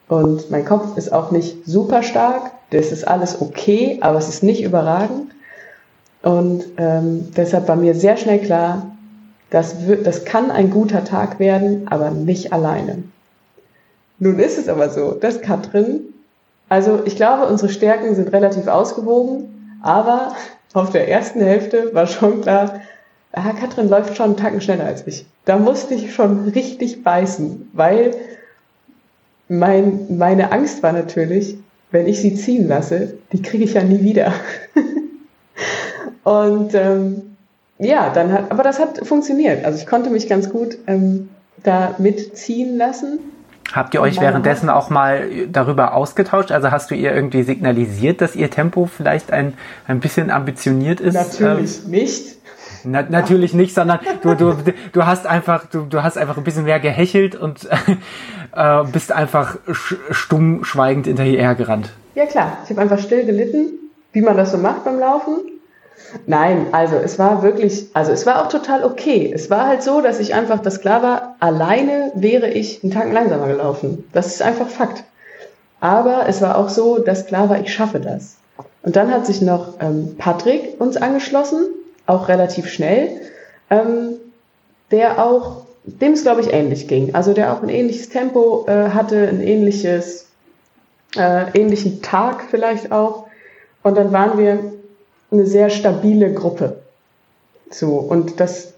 und mein Kopf ist auch nicht super stark, das ist alles okay, aber es ist nicht überragend. Und ähm, deshalb war mir sehr schnell klar, das, wird, das kann ein guter Tag werden, aber nicht alleine. Nun ist es aber so, dass Katrin also ich glaube, unsere Stärken sind relativ ausgewogen, aber auf der ersten Hälfte war schon klar, ah, Katrin läuft schon einen Tacken schneller als ich. Da musste ich schon richtig beißen, weil mein, meine Angst war natürlich, wenn ich sie ziehen lasse, die kriege ich ja nie wieder. Und ähm, ja, dann hat, aber das hat funktioniert. Also ich konnte mich ganz gut ähm, da mitziehen lassen. Habt ihr euch währenddessen auch mal darüber ausgetauscht? Also hast du ihr irgendwie signalisiert, dass ihr Tempo vielleicht ein, ein bisschen ambitioniert ist? Natürlich ähm, nicht. Na, natürlich nicht, sondern du, du, du hast einfach, du, du hast einfach ein bisschen mehr gehechelt und äh, bist einfach stumm schweigend hinter ihr hergerannt. Ja klar, ich habe einfach still gelitten, wie man das so macht beim Laufen Nein, also es war wirklich, also es war auch total okay. Es war halt so, dass ich einfach, das klar war, alleine wäre ich einen Tag langsamer gelaufen. Das ist einfach Fakt. Aber es war auch so, dass klar war, ich schaffe das. Und dann hat sich noch ähm, Patrick uns angeschlossen, auch relativ schnell, ähm, der auch, dem es glaube ich ähnlich ging. Also der auch ein ähnliches Tempo äh, hatte, ein ähnliches, äh, ähnlichen Tag vielleicht auch. Und dann waren wir eine sehr stabile Gruppe. So, und das,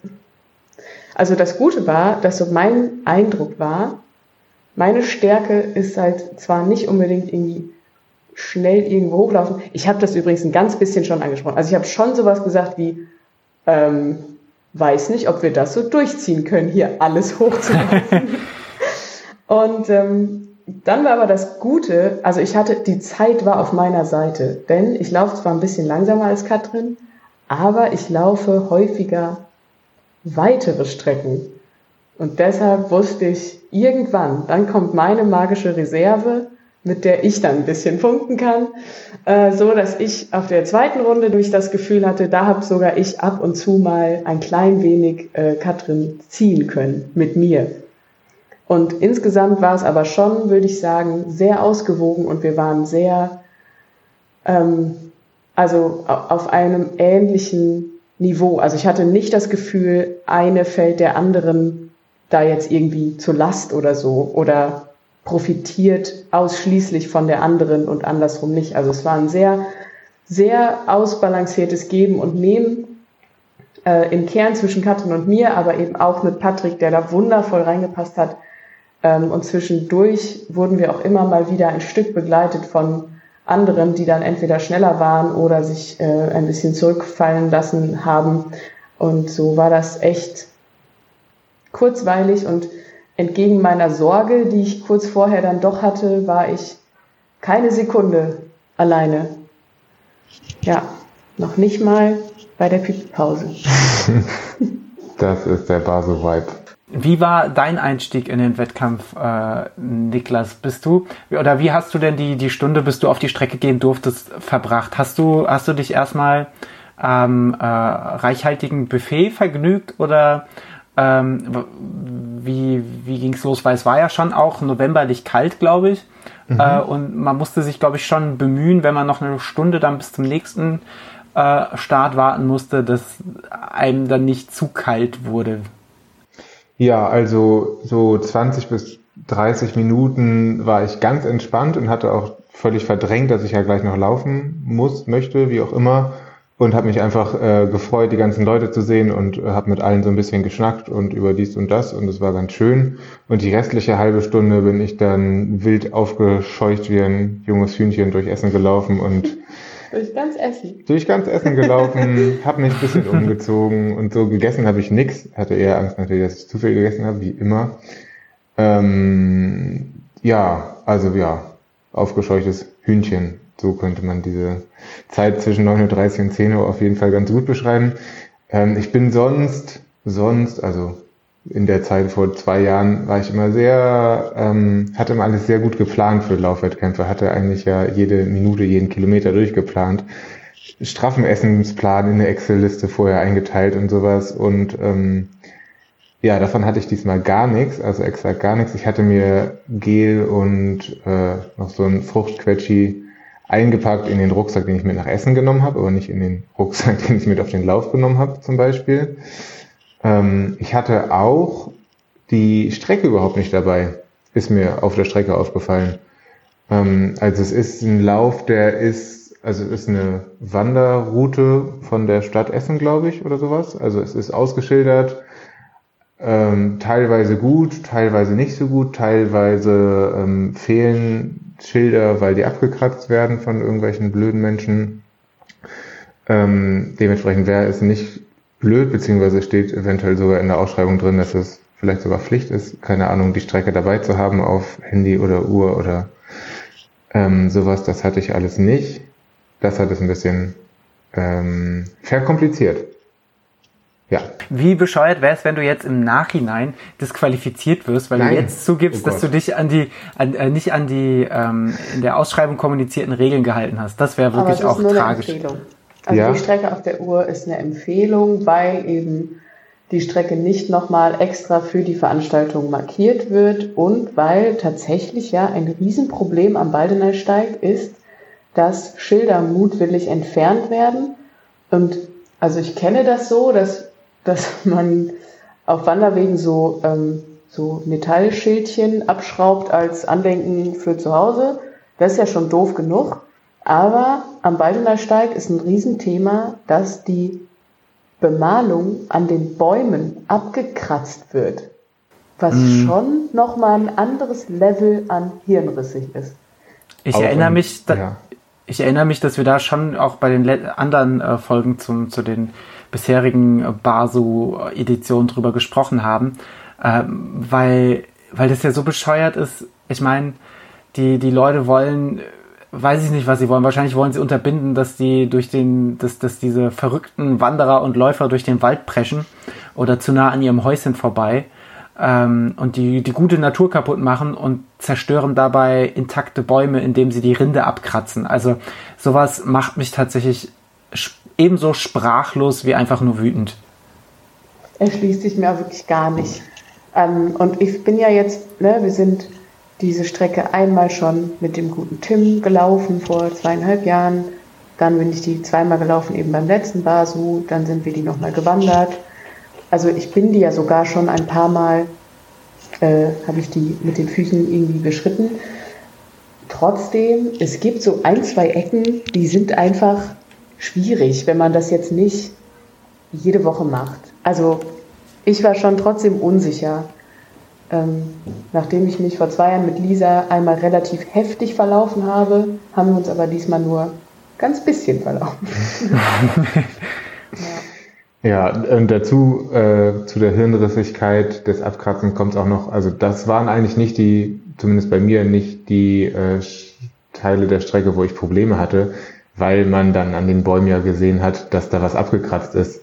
also das Gute war, dass so mein Eindruck war, meine Stärke ist halt zwar nicht unbedingt irgendwie schnell irgendwo hochlaufen. Ich habe das übrigens ein ganz bisschen schon angesprochen. Also ich habe schon sowas gesagt wie, ähm, weiß nicht, ob wir das so durchziehen können, hier alles hochzulaufen. und ähm, dann war aber das Gute, also ich hatte, die Zeit war auf meiner Seite, denn ich laufe zwar ein bisschen langsamer als Katrin, aber ich laufe häufiger weitere Strecken. Und deshalb wusste ich, irgendwann, dann kommt meine magische Reserve, mit der ich dann ein bisschen punkten kann, äh, so dass ich auf der zweiten Runde durch das Gefühl hatte, da habe sogar ich ab und zu mal ein klein wenig äh, Katrin ziehen können mit mir. Und insgesamt war es aber schon, würde ich sagen, sehr ausgewogen und wir waren sehr, ähm, also auf einem ähnlichen Niveau. Also ich hatte nicht das Gefühl, eine fällt der anderen da jetzt irgendwie zur Last oder so oder profitiert ausschließlich von der anderen und andersrum nicht. Also es war ein sehr, sehr ausbalanciertes Geben und Nehmen äh, im Kern zwischen Katrin und mir, aber eben auch mit Patrick, der da wundervoll reingepasst hat. Ähm, und zwischendurch wurden wir auch immer mal wieder ein Stück begleitet von anderen, die dann entweder schneller waren oder sich äh, ein bisschen zurückfallen lassen haben. Und so war das echt kurzweilig und entgegen meiner Sorge, die ich kurz vorher dann doch hatte, war ich keine Sekunde alleine. Ja, noch nicht mal bei der Pause. das ist der Baso-Vibe. Wie war dein Einstieg in den Wettkampf, äh, Niklas? Bist du oder wie hast du denn die die Stunde, bis du auf die Strecke gehen durftest, verbracht? Hast du hast du dich erstmal ähm, äh, reichhaltigen Buffet vergnügt oder ähm, wie wie ging's los? Weil es war ja schon auch novemberlich kalt, glaube ich, mhm. äh, und man musste sich, glaube ich, schon bemühen, wenn man noch eine Stunde dann bis zum nächsten äh, Start warten musste, dass einem dann nicht zu kalt wurde. Ja, also so 20 bis 30 Minuten war ich ganz entspannt und hatte auch völlig verdrängt, dass ich ja gleich noch laufen muss, möchte, wie auch immer. Und habe mich einfach äh, gefreut, die ganzen Leute zu sehen und äh, habe mit allen so ein bisschen geschnackt und über dies und das und es war ganz schön. Und die restliche halbe Stunde bin ich dann wild aufgescheucht wie ein junges Hühnchen durch Essen gelaufen und durch ganz Essen. Durch ganz Essen gelaufen, habe mich ein bisschen umgezogen und so gegessen habe ich nix. Hatte eher Angst natürlich, dass ich zu viel gegessen habe, wie immer. Ähm, ja, also ja, aufgescheuchtes Hühnchen. So könnte man diese Zeit zwischen 9.30 und 10 Uhr auf jeden Fall ganz gut beschreiben. Ähm, ich bin sonst, sonst, also in der Zeit vor zwei Jahren war ich immer sehr, ähm, hatte immer alles sehr gut geplant für Laufwettkämpfe, hatte eigentlich ja jede Minute, jeden Kilometer durchgeplant, straffen Essensplan in eine Excel-Liste vorher eingeteilt und sowas und ähm, ja, davon hatte ich diesmal gar nichts, also exakt gar nichts. Ich hatte mir Gel und äh, noch so ein Fruchtquetschi eingepackt in den Rucksack, den ich mit nach Essen genommen habe, aber nicht in den Rucksack, den ich mit auf den Lauf genommen habe zum Beispiel. Ähm, ich hatte auch die Strecke überhaupt nicht dabei, ist mir auf der Strecke aufgefallen. Ähm, also es ist ein Lauf, der ist, also es ist eine Wanderroute von der Stadt Essen, glaube ich, oder sowas. Also es ist ausgeschildert, ähm, teilweise gut, teilweise nicht so gut, teilweise ähm, fehlen Schilder, weil die abgekratzt werden von irgendwelchen blöden Menschen. Ähm, dementsprechend wäre es nicht blöd, beziehungsweise steht eventuell sogar in der Ausschreibung drin, dass es vielleicht sogar Pflicht ist, keine Ahnung, die Strecke dabei zu haben auf Handy oder Uhr oder ähm, sowas. Das hatte ich alles nicht. Das hat es ein bisschen ähm, verkompliziert. Ja. Wie bescheuert wäre es, wenn du jetzt im Nachhinein disqualifiziert wirst, weil Nein. du jetzt zugibst, oh dass du dich an die, an, äh, nicht an die ähm, in der Ausschreibung kommunizierten Regeln gehalten hast. Das wäre wirklich auch tragisch. Empfehlung. Also ja. die Strecke auf der Uhr ist eine Empfehlung, weil eben die Strecke nicht nochmal extra für die Veranstaltung markiert wird und weil tatsächlich ja ein Riesenproblem am Baldener Steig ist, dass Schilder mutwillig entfernt werden. Und also ich kenne das so, dass, dass man auf Wanderwegen so, ähm, so Metallschildchen abschraubt als Andenken für zu Hause. Das ist ja schon doof genug. Aber am Baldener Steig ist ein Riesenthema, dass die Bemalung an den Bäumen abgekratzt wird, was mm. schon nochmal ein anderes Level an hirnrissig ist. Ich auch erinnere mich, da, ja. ich erinnere mich, dass wir da schon auch bei den anderen äh, Folgen zum, zu den bisherigen Basu-Editionen drüber gesprochen haben, äh, weil, weil das ja so bescheuert ist. Ich meine, die, die Leute wollen weiß ich nicht, was sie wollen. Wahrscheinlich wollen sie unterbinden, dass die durch den, dass, dass diese verrückten Wanderer und Läufer durch den Wald preschen oder zu nah an ihrem Häuschen vorbei ähm, und die, die gute Natur kaputt machen und zerstören dabei intakte Bäume, indem sie die Rinde abkratzen. Also sowas macht mich tatsächlich ebenso sprachlos wie einfach nur wütend. Erschließt sich mir wirklich gar nicht. Ähm, und ich bin ja jetzt, ne, wir sind diese Strecke einmal schon mit dem guten Tim gelaufen vor zweieinhalb Jahren. Dann bin ich die zweimal gelaufen, eben beim letzten Basu. Dann sind wir die nochmal gewandert. Also ich bin die ja sogar schon ein paar Mal, äh, habe ich die mit den Füßen irgendwie beschritten. Trotzdem, es gibt so ein, zwei Ecken, die sind einfach schwierig, wenn man das jetzt nicht jede Woche macht. Also ich war schon trotzdem unsicher. Ähm, nachdem ich mich vor zwei Jahren mit Lisa einmal relativ heftig verlaufen habe, haben wir uns aber diesmal nur ganz bisschen verlaufen. ja. und dazu äh, zu der Hirnrissigkeit des Abkratzen kommt auch noch, also das waren eigentlich nicht die, zumindest bei mir nicht die äh, Teile der Strecke, wo ich Probleme hatte, weil man dann an den Bäumen ja gesehen hat, dass da was abgekratzt ist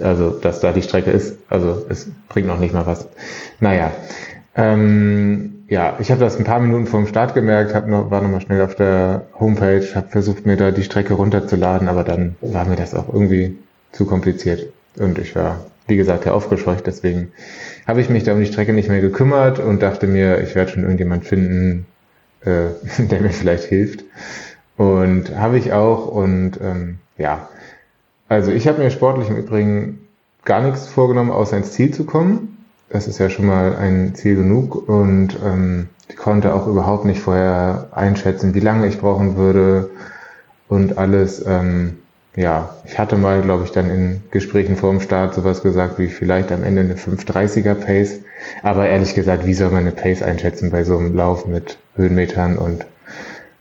also dass da die Strecke ist. Also es bringt noch nicht mal was. Naja, ähm, ja, ich habe das ein paar Minuten vor dem Start gemerkt, hab noch, war nochmal schnell auf der Homepage, habe versucht, mir da die Strecke runterzuladen, aber dann war mir das auch irgendwie zu kompliziert. Und ich war, wie gesagt, ja aufgescheucht, deswegen habe ich mich da um die Strecke nicht mehr gekümmert und dachte mir, ich werde schon irgendjemand finden, äh, der mir vielleicht hilft. Und habe ich auch und ähm, ja, also ich habe mir sportlich im Übrigen gar nichts vorgenommen, außer ins Ziel zu kommen. Das ist ja schon mal ein Ziel genug und ähm, ich konnte auch überhaupt nicht vorher einschätzen, wie lange ich brauchen würde und alles. Ähm, ja, ich hatte mal, glaube ich, dann in Gesprächen vor dem Start sowas gesagt, wie vielleicht am Ende eine 530er Pace. Aber ehrlich gesagt, wie soll man eine Pace einschätzen bei so einem Lauf mit Höhenmetern und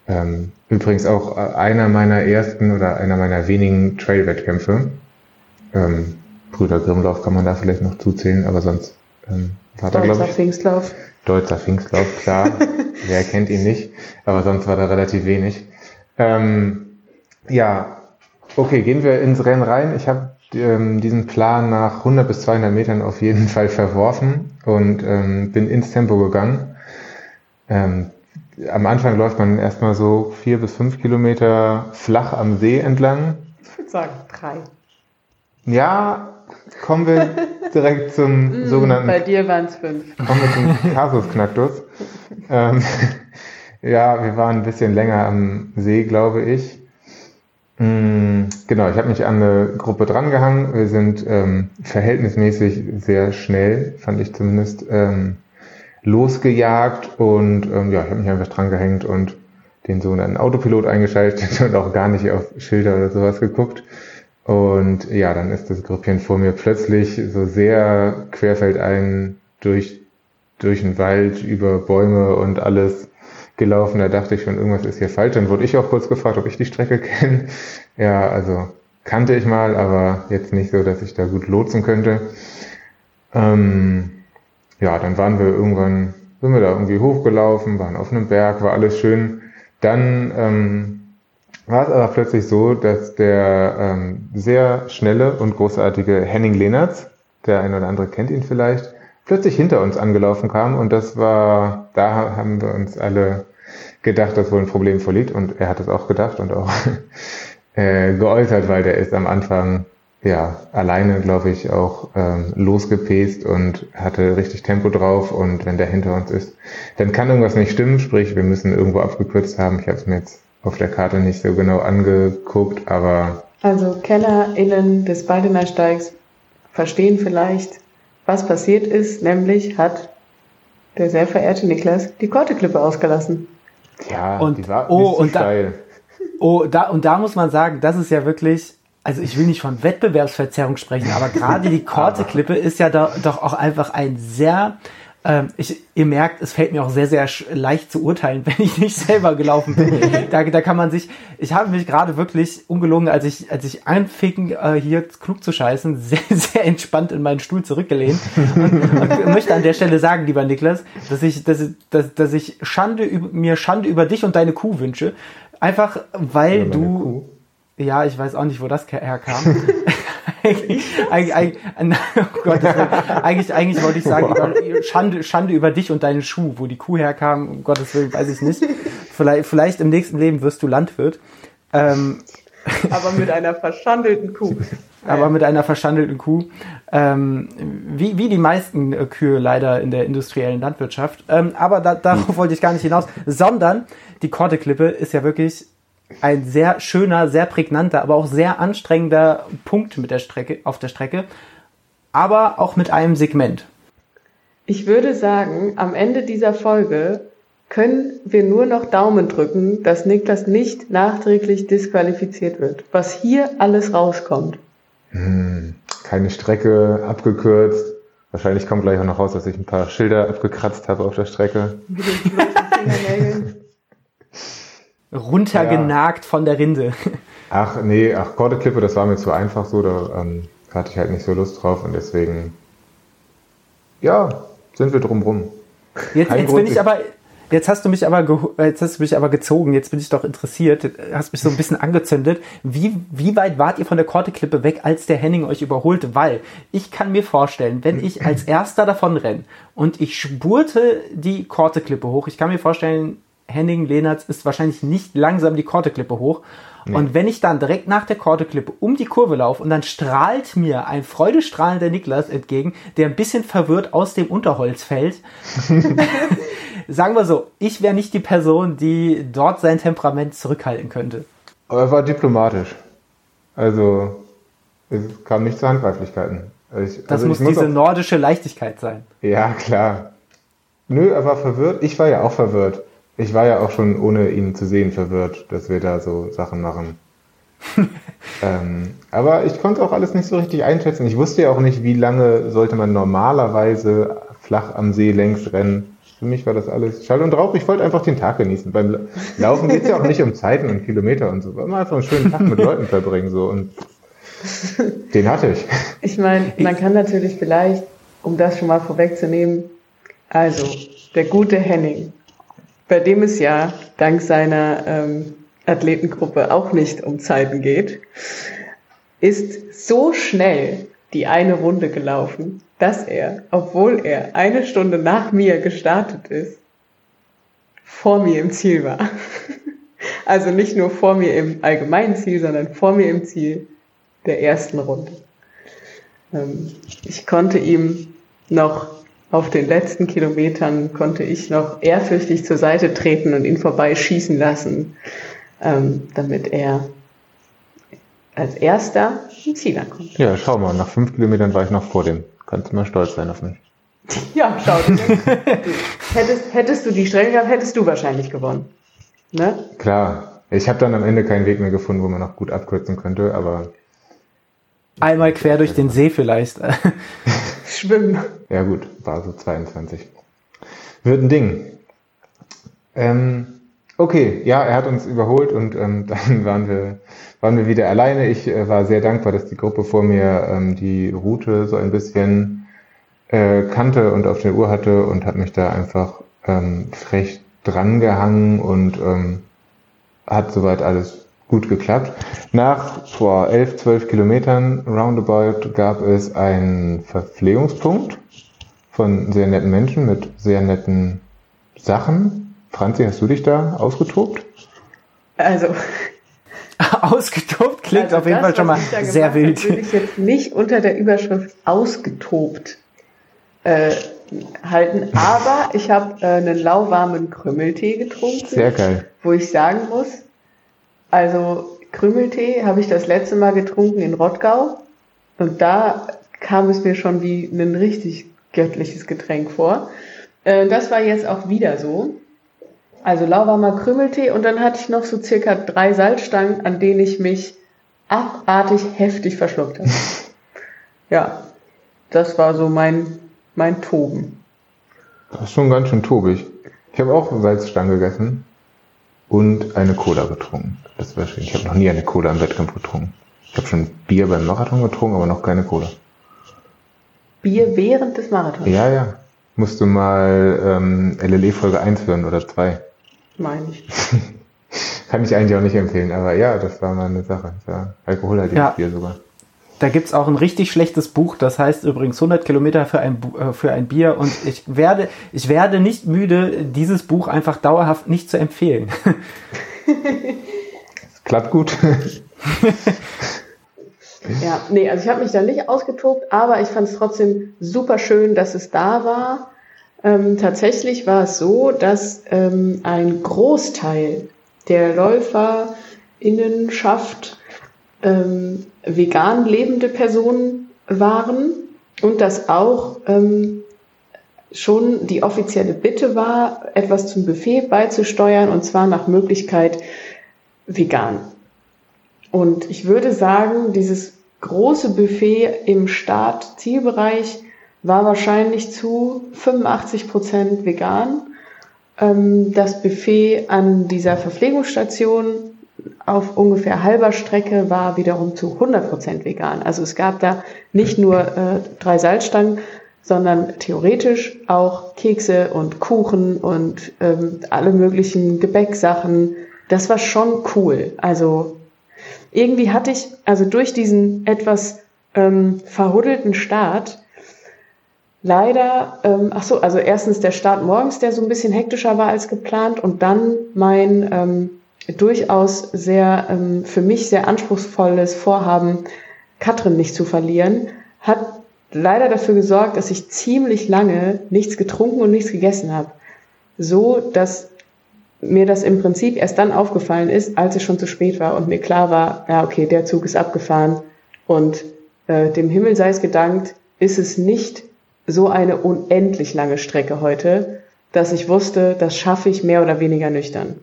ähm, übrigens auch äh, einer meiner ersten oder einer meiner wenigen Trail-Wettkämpfe. Ähm, Brüder Grimmlauf kann man da vielleicht noch zuzählen, aber sonst ähm, war da, glaube ich. Pfingstlauf. Deutscher Pfingstlauf, klar. Wer kennt ihn nicht? Aber sonst war da relativ wenig. Ähm, ja, okay, gehen wir ins Rennen rein. Ich habe ähm, diesen Plan nach 100 bis 200 Metern auf jeden Fall verworfen und ähm, bin ins Tempo gegangen. Ähm, am Anfang läuft man erstmal so vier bis fünf Kilometer flach am See entlang. Ich würde sagen drei. Ja, kommen wir direkt zum mm, sogenannten. Bei dir waren es fünf. Kommen wir zum Casus Knactus. ähm, ja, wir waren ein bisschen länger am See, glaube ich. Mm, genau, ich habe mich an eine Gruppe drangehangen. Wir sind ähm, verhältnismäßig sehr schnell, fand ich zumindest. Ähm, losgejagt und ähm, ja, ich habe mich einfach dran gehängt und den sogenannten Autopilot eingeschaltet und auch gar nicht auf Schilder oder sowas geguckt. Und ja, dann ist das Grüppchen vor mir plötzlich so sehr querfeldein durch, durch den Wald, über Bäume und alles gelaufen. Da dachte ich schon, irgendwas ist hier falsch. Dann wurde ich auch kurz gefragt, ob ich die Strecke kenne. Ja, also kannte ich mal, aber jetzt nicht so, dass ich da gut lotsen könnte. Ähm, ja, dann waren wir irgendwann, sind wir da irgendwie hochgelaufen, waren auf einem Berg, war alles schön. Dann ähm, war es aber plötzlich so, dass der ähm, sehr schnelle und großartige Henning Lehnertz, der ein oder andere kennt ihn vielleicht, plötzlich hinter uns angelaufen kam und das war, da haben wir uns alle gedacht, dass wohl ein Problem vorliegt und er hat es auch gedacht und auch äh, geäußert, weil der ist am Anfang ja, alleine, glaube ich, auch ähm, losgepest und hatte richtig Tempo drauf. Und wenn der hinter uns ist, dann kann irgendwas nicht stimmen. Sprich, wir müssen irgendwo abgekürzt haben. Ich habe es mir jetzt auf der Karte nicht so genau angeguckt, aber... Also KennerInnen des Baldener Steigs verstehen vielleicht, was passiert ist. Nämlich hat der sehr verehrte Niklas die Korteklippe ausgelassen. Ja, und, die war oh, und steil. Da, oh, da, und da muss man sagen, das ist ja wirklich also ich will nicht von Wettbewerbsverzerrung sprechen, aber gerade die Korte-Klippe ist ja da, doch auch einfach ein sehr, ähm, ich, ihr merkt, es fällt mir auch sehr, sehr leicht zu urteilen, wenn ich nicht selber gelaufen bin. da, da kann man sich, ich habe mich gerade wirklich ungelogen, als ich, als ich anfing, äh, hier klug zu scheißen, sehr, sehr entspannt in meinen Stuhl zurückgelehnt und, und möchte an der Stelle sagen, lieber Niklas, dass ich, dass, dass, dass ich Schande über, mir Schande über dich und deine Kuh wünsche. Einfach, weil du. Ja, ich weiß auch nicht, wo das herkam. eigentlich, eigentlich, oh Gott, eigentlich, eigentlich wollte ich sagen. Schande, Schande über dich und deinen Schuh, wo die Kuh herkam, um Gottes Willen, weiß ich nicht. Vielleicht, vielleicht im nächsten Leben wirst du Landwirt. Ähm, aber mit einer verschandelten Kuh. aber mit einer verschandelten Kuh. Ähm, wie, wie die meisten äh, Kühe leider in der industriellen Landwirtschaft. Ähm, aber da, darauf wollte ich gar nicht hinaus, sondern die Korteklippe ist ja wirklich ein sehr schöner, sehr prägnanter, aber auch sehr anstrengender Punkt mit der Strecke, auf der Strecke, aber auch mit einem Segment. Ich würde sagen, am Ende dieser Folge können wir nur noch Daumen drücken, dass Niklas nicht nachträglich disqualifiziert wird. Was hier alles rauskommt. Hm, keine Strecke abgekürzt. Wahrscheinlich kommt gleich auch noch raus, dass ich ein paar Schilder abgekratzt habe auf der Strecke. Runtergenagt ja. von der Rinde. Ach nee, ach Kordeklippe, das war mir zu einfach so, da ähm, hatte ich halt nicht so Lust drauf und deswegen, ja, sind wir drumrum. Jetzt, jetzt bin ich aber, Jetzt hast du mich aber, jetzt hast du mich aber gezogen. Jetzt bin ich doch interessiert. Hast mich so ein bisschen angezündet. Wie, wie weit wart ihr von der Korteklippe weg, als der Henning euch überholte? Weil ich kann mir vorstellen, wenn ich als Erster davon renne und ich spurte die Korteklippe hoch, ich kann mir vorstellen, Henning Lehnertz ist wahrscheinlich nicht langsam die Korteklippe hoch. Nee. Und wenn ich dann direkt nach der Korteklippe um die Kurve laufe und dann strahlt mir ein freudestrahlender Niklas entgegen, der ein bisschen verwirrt aus dem Unterholz fällt, sagen wir so, ich wäre nicht die Person, die dort sein Temperament zurückhalten könnte. Aber er war diplomatisch. Also, es kam nicht zu Handgreiflichkeiten. Ich, das also muss, muss diese auch, nordische Leichtigkeit sein. Ja, klar. Nö, er war verwirrt. Ich war ja auch verwirrt. Ich war ja auch schon ohne ihn zu sehen verwirrt, dass wir da so Sachen machen. ähm, aber ich konnte auch alles nicht so richtig einschätzen. Ich wusste ja auch nicht, wie lange sollte man normalerweise flach am See längs rennen. Für mich war das alles Schall und Rauch. Ich wollte einfach den Tag genießen. Beim Laufen geht es ja auch nicht um Zeiten und Kilometer und so. Immer einfach einen schönen Tag mit Leuten verbringen. So. Und den hatte ich. Ich meine, man kann natürlich vielleicht, um das schon mal vorwegzunehmen, also der gute Henning, bei dem es ja dank seiner ähm, Athletengruppe auch nicht um Zeiten geht, ist so schnell die eine Runde gelaufen, dass er, obwohl er eine Stunde nach mir gestartet ist, vor mir im Ziel war. Also nicht nur vor mir im allgemeinen Ziel, sondern vor mir im Ziel der ersten Runde. Ähm, ich konnte ihm noch auf den letzten Kilometern, konnte ich noch ehrfürchtig zur Seite treten und ihn vorbeischießen lassen, ähm, damit er als erster im Ziel ankommt. Ja, schau mal, nach fünf Kilometern war ich noch vor dem. Kannst du mal stolz sein auf mich. Ja, schau. hättest, hättest du die Strecke gehabt, hättest du wahrscheinlich gewonnen. Ne? Klar. Ich habe dann am Ende keinen Weg mehr gefunden, wo man noch gut abkürzen könnte, aber. Einmal quer durch den See vielleicht. Schwimmen. Ja gut, war so 22. Wird ein Ding. Ähm, okay, ja, er hat uns überholt und ähm, dann waren wir, waren wir wieder alleine. Ich äh, war sehr dankbar, dass die Gruppe vor mir ähm, die Route so ein bisschen äh, kannte und auf der Uhr hatte und hat mich da einfach ähm, frech drangehangen und ähm, hat soweit alles gut geklappt. Nach vor 11, 12 Kilometern roundabout gab es einen Verpflegungspunkt von sehr netten Menschen mit sehr netten Sachen. Franzi, hast du dich da ausgetobt? Also. ausgetobt klingt also auf jeden das, Fall schon mal sehr wild. Würde ich jetzt nicht unter der Überschrift ausgetobt äh, halten, aber ich habe äh, einen lauwarmen Krümmeltee getrunken. Sehr geil. Wo ich sagen muss, also Krümmeltee habe ich das letzte Mal getrunken in Rottgau und da kam es mir schon wie ein richtig göttliches Getränk vor. Äh, das war jetzt auch wieder so. Also lauwarmer Krümmeltee und dann hatte ich noch so circa drei Salzstangen, an denen ich mich abartig heftig verschluckt habe. ja, das war so mein, mein Toben. Das ist schon ganz schön tobig. Ich habe auch Salzstangen gegessen und eine Cola getrunken. Das war schön. Ich habe noch nie eine Cola im Wettkampf getrunken. Ich habe schon Bier beim Marathon getrunken, aber noch keine Cola. Bier während des Marathons? Ja, ja. Musst du mal ähm, LLE Folge 1 hören oder 2. Meine ich. Kann ich eigentlich auch nicht empfehlen, aber ja, das war mal eine Sache. Ja, Alkoholhaltiges ja. Bier sogar. Da gibt es auch ein richtig schlechtes Buch, das heißt übrigens 100 Kilometer für ein, äh, für ein Bier und ich werde, ich werde nicht müde, dieses Buch einfach dauerhaft nicht zu empfehlen. Klappt gut. ja, nee, also ich habe mich da nicht ausgetobt, aber ich fand es trotzdem super schön, dass es da war. Ähm, tatsächlich war es so, dass ähm, ein Großteil der Läufer Innenschaft ähm, vegan lebende Personen waren und dass auch ähm, schon die offizielle Bitte war, etwas zum Buffet beizusteuern und zwar nach Möglichkeit vegan. Und ich würde sagen, dieses große Buffet im Start-Zielbereich war wahrscheinlich zu 85 Prozent vegan. Ähm, das Buffet an dieser Verpflegungsstation auf ungefähr halber Strecke war wiederum zu 100 Prozent vegan. Also es gab da nicht nur äh, drei Salzstangen, sondern theoretisch auch Kekse und Kuchen und ähm, alle möglichen Gebäcksachen. Das war schon cool. Also irgendwie hatte ich, also durch diesen etwas ähm, verhuddelten Start, leider, ähm, ach so, also erstens der Start morgens, der so ein bisschen hektischer war als geplant und dann mein ähm, durchaus sehr, ähm, für mich sehr anspruchsvolles Vorhaben, Katrin nicht zu verlieren, hat leider dafür gesorgt, dass ich ziemlich lange nichts getrunken und nichts gegessen habe. So, dass mir das im Prinzip erst dann aufgefallen ist, als es schon zu spät war und mir klar war, ja, okay, der Zug ist abgefahren und äh, dem Himmel sei es gedankt, ist es nicht so eine unendlich lange Strecke heute, dass ich wusste, das schaffe ich mehr oder weniger nüchtern.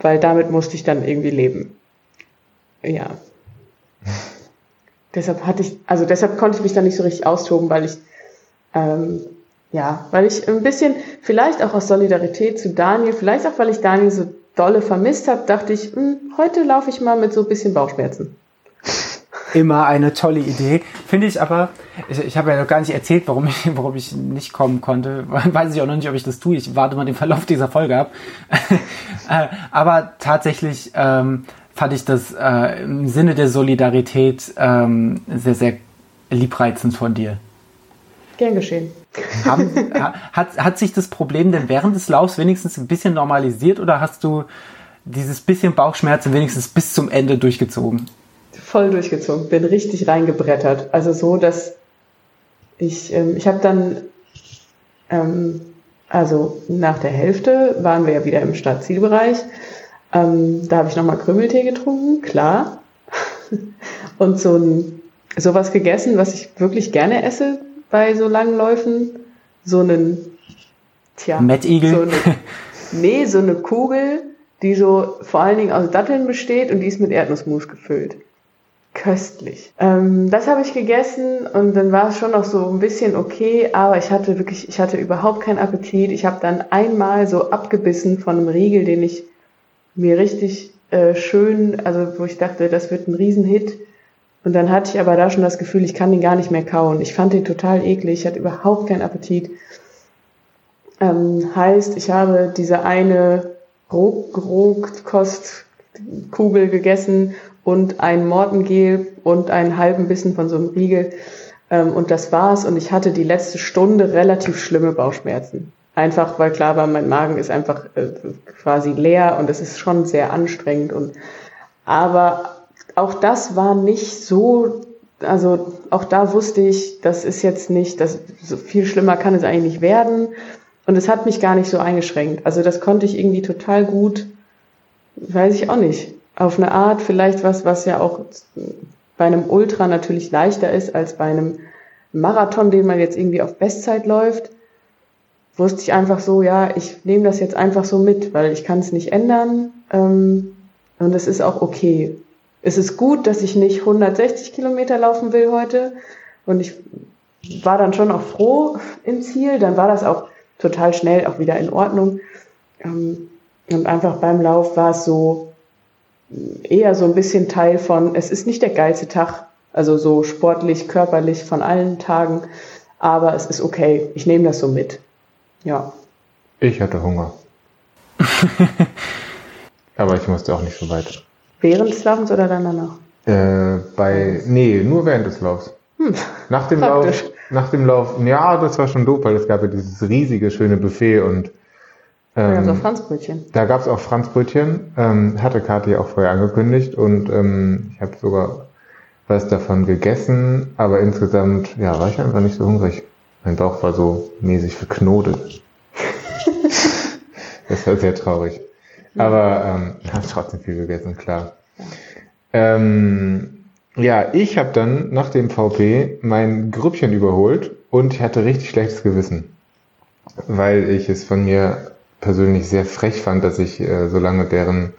Weil damit musste ich dann irgendwie leben. Ja. deshalb hatte ich, also deshalb konnte ich mich da nicht so richtig austoben, weil ich ähm, ja, weil ich ein bisschen, vielleicht auch aus Solidarität zu Daniel, vielleicht auch, weil ich Daniel so dolle vermisst habe, dachte ich, mh, hm, heute laufe ich mal mit so ein bisschen Bauchschmerzen. Immer eine tolle Idee. Finde ich aber, ich, ich habe ja noch gar nicht erzählt, warum ich, warum ich nicht kommen konnte. Weiß ich auch noch nicht, ob ich das tue. Ich warte mal den Verlauf dieser Folge ab. Äh, aber tatsächlich ähm, fand ich das äh, im Sinne der Solidarität ähm, sehr, sehr liebreizend von dir. Gern geschehen. Haben, hat, hat sich das Problem denn während des Laufs wenigstens ein bisschen normalisiert oder hast du dieses bisschen Bauchschmerzen wenigstens bis zum Ende durchgezogen? Voll durchgezogen, bin richtig reingebrettert. Also so, dass ich, ähm, ich habe dann, ähm, also nach der Hälfte waren wir ja wieder im Stadtzielbereich. Ähm, da habe ich nochmal Krümeltee getrunken, klar. Und so ein, sowas gegessen, was ich wirklich gerne esse, bei so langen Läufen so einen, tja, Mettigel. So eine, nee, so eine Kugel, die so vor allen Dingen aus Datteln besteht und die ist mit Erdnussmus gefüllt. Köstlich. Ähm, das habe ich gegessen und dann war es schon noch so ein bisschen okay, aber ich hatte wirklich, ich hatte überhaupt keinen Appetit. Ich habe dann einmal so abgebissen von einem Riegel, den ich mir richtig äh, schön, also wo ich dachte, das wird ein Riesenhit, und dann hatte ich aber da schon das Gefühl, ich kann den gar nicht mehr kauen. Ich fand den total eklig, ich hatte überhaupt keinen Appetit. Ähm, heißt, ich habe diese eine Rohkostkugel gegessen und ein Mortengel und einen halben Bissen von so einem Riegel. Ähm, und das war's. Und ich hatte die letzte Stunde relativ schlimme Bauchschmerzen. Einfach, weil klar war, mein Magen ist einfach äh, quasi leer und es ist schon sehr anstrengend. Und aber auch das war nicht so, also auch da wusste ich, das ist jetzt nicht, das so viel schlimmer kann es eigentlich nicht werden. Und es hat mich gar nicht so eingeschränkt. Also das konnte ich irgendwie total gut, weiß ich auch nicht, auf eine Art vielleicht was, was ja auch bei einem Ultra natürlich leichter ist als bei einem Marathon, den man jetzt irgendwie auf Bestzeit läuft, wusste ich einfach so, ja, ich nehme das jetzt einfach so mit, weil ich kann es nicht ändern ähm, und es ist auch okay es ist gut, dass ich nicht 160 Kilometer laufen will heute. Und ich war dann schon auch froh im Ziel. Dann war das auch total schnell auch wieder in Ordnung. Ähm, und einfach beim Lauf war es so eher so ein bisschen Teil von, es ist nicht der geilste Tag, also so sportlich, körperlich von allen Tagen, aber es ist okay. Ich nehme das so mit. Ja. Ich hatte Hunger. aber ich musste auch nicht so weit. Während des Laufens oder danach? Äh, bei, nee, nur während des Laufs. Hm, nach dem praktisch. Lauf, nach dem Lauf, ja, das war schon doof, weil es gab ja dieses riesige, schöne Buffet und da gab es auch Franzbrötchen. Da gab es auch Franzbrötchen, ähm, hatte Kathi auch vorher angekündigt und ähm, ich habe sogar was davon gegessen, aber insgesamt, ja, war ich einfach nicht so hungrig. Mein Bauch war so mäßig verknotet. das war sehr traurig. Aber ähm, habe trotzdem viel gegessen, klar. Ähm, ja, ich habe dann nach dem VP mein Grüppchen überholt und ich hatte richtig schlechtes Gewissen, weil ich es von mir persönlich sehr frech fand, dass ich äh, so lange deren